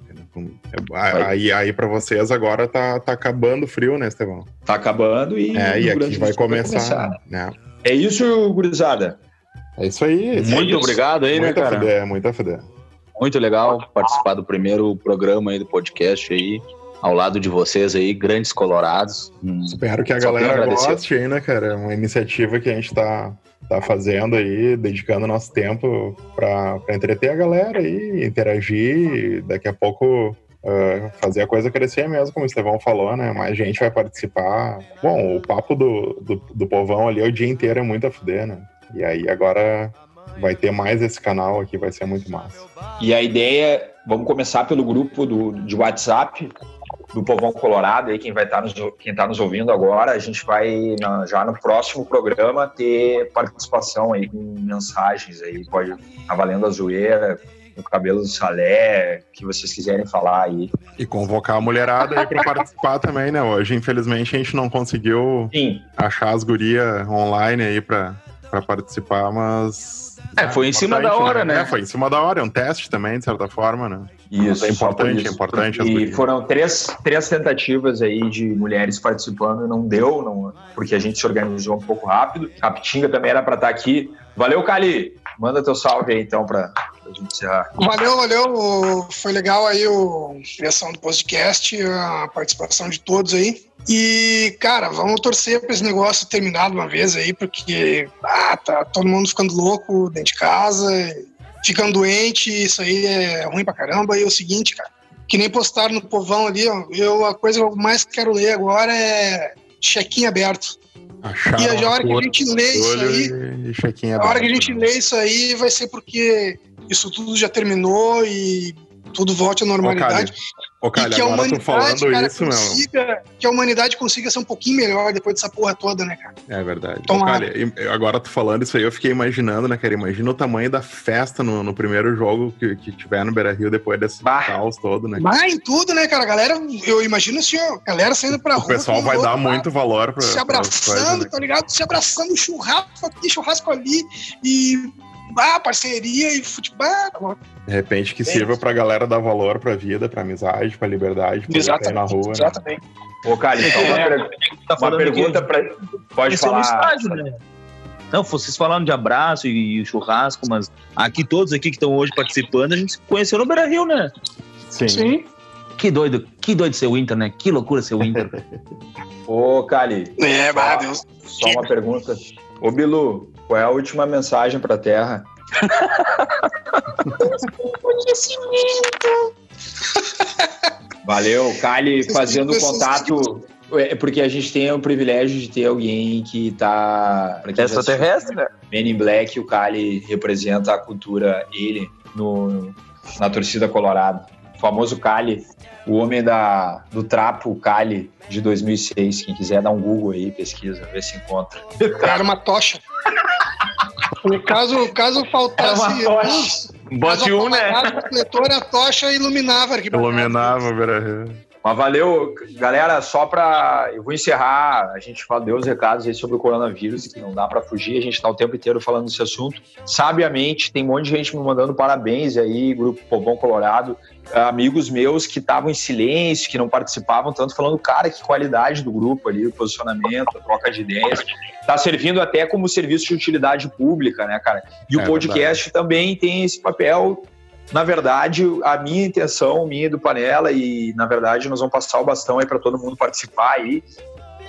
Aí, aí para vocês agora tá, tá acabando o frio, né, Estevão? Tá acabando e. É, e aqui vai começar. Vai começar. Né? É isso, gurizada. É isso aí. Muito é obrigado aí, né, cara? Fuder, muita. Muito legal participar do primeiro programa aí do podcast aí, ao lado de vocês aí, grandes colorados. Hum, Espero que a galera goste aí, né, cara? Uma iniciativa que a gente tá, tá fazendo aí, dedicando nosso tempo para entreter a galera aí, interagir. Daqui a pouco Uh, fazer a coisa crescer mesmo, como o Estevão falou, né? Mais gente vai participar. Bom, o papo do, do, do povão ali o dia inteiro é muito a fuder, né? E aí agora vai ter mais esse canal aqui, vai ser muito massa. E a ideia, vamos começar pelo grupo do, de WhatsApp do Povão Colorado, aí quem vai estar tá nos, quem tá nos ouvindo agora, a gente vai na, já no próximo programa ter participação aí com mensagens aí, pode estar tá valendo a zoeira, o cabelo do Salé, que vocês quiserem falar aí. E convocar a mulherada aí para participar também, né? Hoje, infelizmente, a gente não conseguiu Sim. achar as gurias online aí para participar, mas. É, foi em cima da hora, né? né? É, foi em cima da hora, é um teste também, de certa forma, né? Isso, é importante, isso. é importante. E foram três, três tentativas aí de mulheres participando e não deu, não, porque a gente se organizou um pouco rápido. A Pitinga também era para estar tá aqui. Valeu, Cali! Manda teu salve aí, então, para a gente encerrar. Valeu, valeu. Foi legal aí a criação do podcast, a participação de todos aí. E, cara, vamos torcer para esse negócio terminar de uma vez aí, porque ah, tá todo mundo ficando louco dentro de casa, ficando doente, isso aí é ruim pra caramba. E é o seguinte, cara, que nem postaram no povão ali, ó, eu, a coisa que eu mais quero ler agora é chequinho aberto. Acharam e a hora que a gente lê isso aí, a hora que a gente lê isso aí vai ser porque isso tudo já terminou e tudo volte à normalidade. Ô, Calha, e que a humanidade, falando cara, isso, consiga, que a humanidade consiga ser um pouquinho melhor depois dessa porra toda, né, cara? É verdade. Ô, Calha, agora tu falando isso aí, eu fiquei imaginando, né, cara? Imagina o tamanho da festa no, no primeiro jogo que, que tiver no Beira Rio depois desse bah. caos todo, né? Vai em tudo, né, cara? A galera, eu imagino assim, ó, galera saindo pra o rua. O pessoal vai dar muito valor pra. Se abraçando, coisas, né? tá ligado? Se abraçando, churrasco aqui, churrasco ali e ah, parceria e futebol. De repente que sirva pra galera dar valor pra vida, pra amizade, pra liberdade, pra Exatamente. na rua. Né? Exatamente. Né? Ô, Cali, só uma, é, per... tá uma pergunta pra. Pode falar. Estádio, né? Não, vocês falando de abraço e churrasco, mas aqui todos aqui que estão hoje participando, a gente se conheceu no Beira Rio, né? Sim. Sim. Que doido, que doido ser o Inter, né? Que loucura ser o Inter. Ô, Cali. É, só, Deus. Só uma pergunta. Ô, Bilu, qual é a última mensagem pra Terra? Valeu, Kali fazendo contato. É porque a gente tem o privilégio de ter alguém que tá. Extraterrestre, né? Men in Black, o Kali representa a cultura, ele, no, na torcida colorado. O famoso Kali, o homem da, do trapo, o Kali, de 2006. Quem quiser dar um Google aí, pesquisa, vê se encontra. Era uma tocha. Caso, caso faltasse luz, Bote um, né? A refletor, a tocha iluminava. Iluminava, Beira Mas valeu, galera. Só para eu vou encerrar. A gente deu os recados aí sobre o coronavírus, que não dá para fugir. A gente está o tempo inteiro falando desse assunto. Sabiamente, tem um monte de gente me mandando parabéns aí, Grupo Povão Colorado amigos meus que estavam em silêncio, que não participavam tanto, falando, cara, que qualidade do grupo ali, o posicionamento, a troca de ideias. Tá servindo até como serviço de utilidade pública, né, cara? E é, o podcast verdade. também tem esse papel. Na verdade, a minha intenção, minha do Panela, e na verdade nós vamos passar o bastão aí para todo mundo participar aí,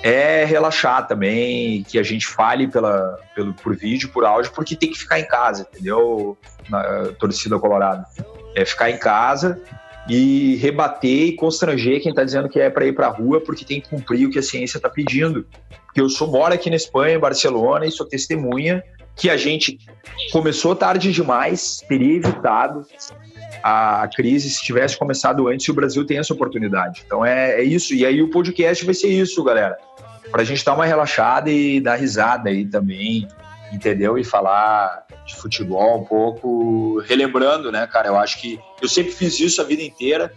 é relaxar também, que a gente fale pela, pelo, por vídeo, por áudio, porque tem que ficar em casa, entendeu? Na torcida colorada é ficar em casa e rebater e constranger quem está dizendo que é para ir para a rua porque tem que cumprir o que a ciência está pedindo. Porque eu sou moro aqui na Espanha, em Barcelona, e sou testemunha que a gente começou tarde demais, teria evitado a crise se tivesse começado antes e o Brasil tem essa oportunidade. Então é, é isso. E aí o podcast vai ser isso, galera. Para a gente dar uma relaxada e dar risada aí também, entendeu? E falar de futebol um pouco, relembrando, né, cara? Eu acho que eu sempre fiz isso a vida inteira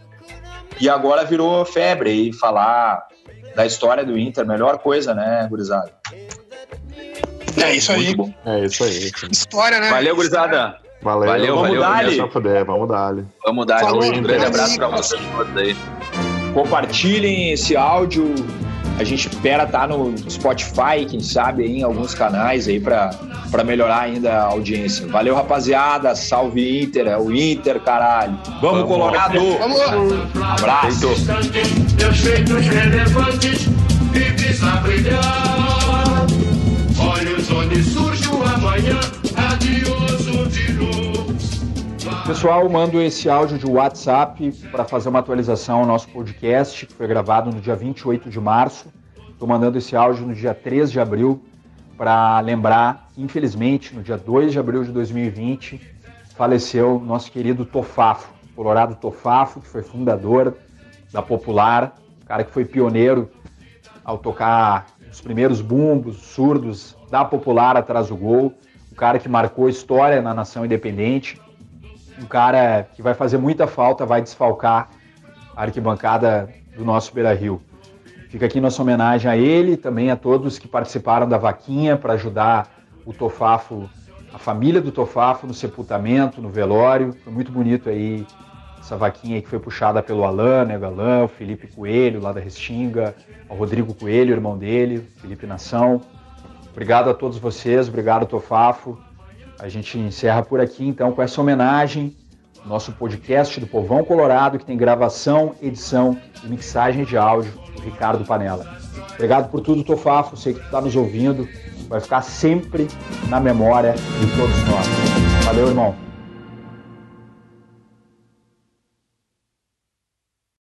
e agora virou febre e falar da história do Inter, melhor coisa, né, gurizada? É isso aí. É isso aí. História, né? Valeu, gurizada. Valeu, Valeu, vamos valeu, dar poder, vamos dar Vamos dar Falou, um grande abraço para vocês todos aí. Compartilhem esse áudio. A gente espera estar no Spotify, quem sabe, aí, em alguns canais aí para melhorar ainda a audiência. Valeu, rapaziada. Salve Inter, é o Inter, caralho. Vamos, Colorado. Vamos lá. Abraço. Meus Pessoal, mando esse áudio de WhatsApp para fazer uma atualização ao nosso podcast, que foi gravado no dia 28 de março. Estou mandando esse áudio no dia 3 de abril para lembrar, infelizmente, no dia 2 de abril de 2020, faleceu nosso querido Tofafo, Colorado Tofafo, que foi fundador da Popular, cara que foi pioneiro ao tocar os primeiros bumbos, surdos da Popular atrás do gol, cara que marcou história na nação independente, um cara que vai fazer muita falta, vai desfalcar a arquibancada do nosso Beira Rio. Fica aqui nossa homenagem a ele, também a todos que participaram da vaquinha para ajudar o Tofafo, a família do Tofafo no sepultamento, no velório. Foi muito bonito aí essa vaquinha que foi puxada pelo Alan, né, Galã, o Felipe Coelho, lá da Restinga, o Rodrigo Coelho, irmão dele, Felipe Nação. Obrigado a todos vocês, obrigado Tofafo. A gente encerra por aqui então com essa homenagem, nosso podcast do Povão Colorado, que tem gravação, edição e mixagem de áudio do Ricardo Panela. Obrigado por tudo, Tofafo. Sei que tu está nos ouvindo. Vai ficar sempre na memória de todos nós. Valeu, irmão.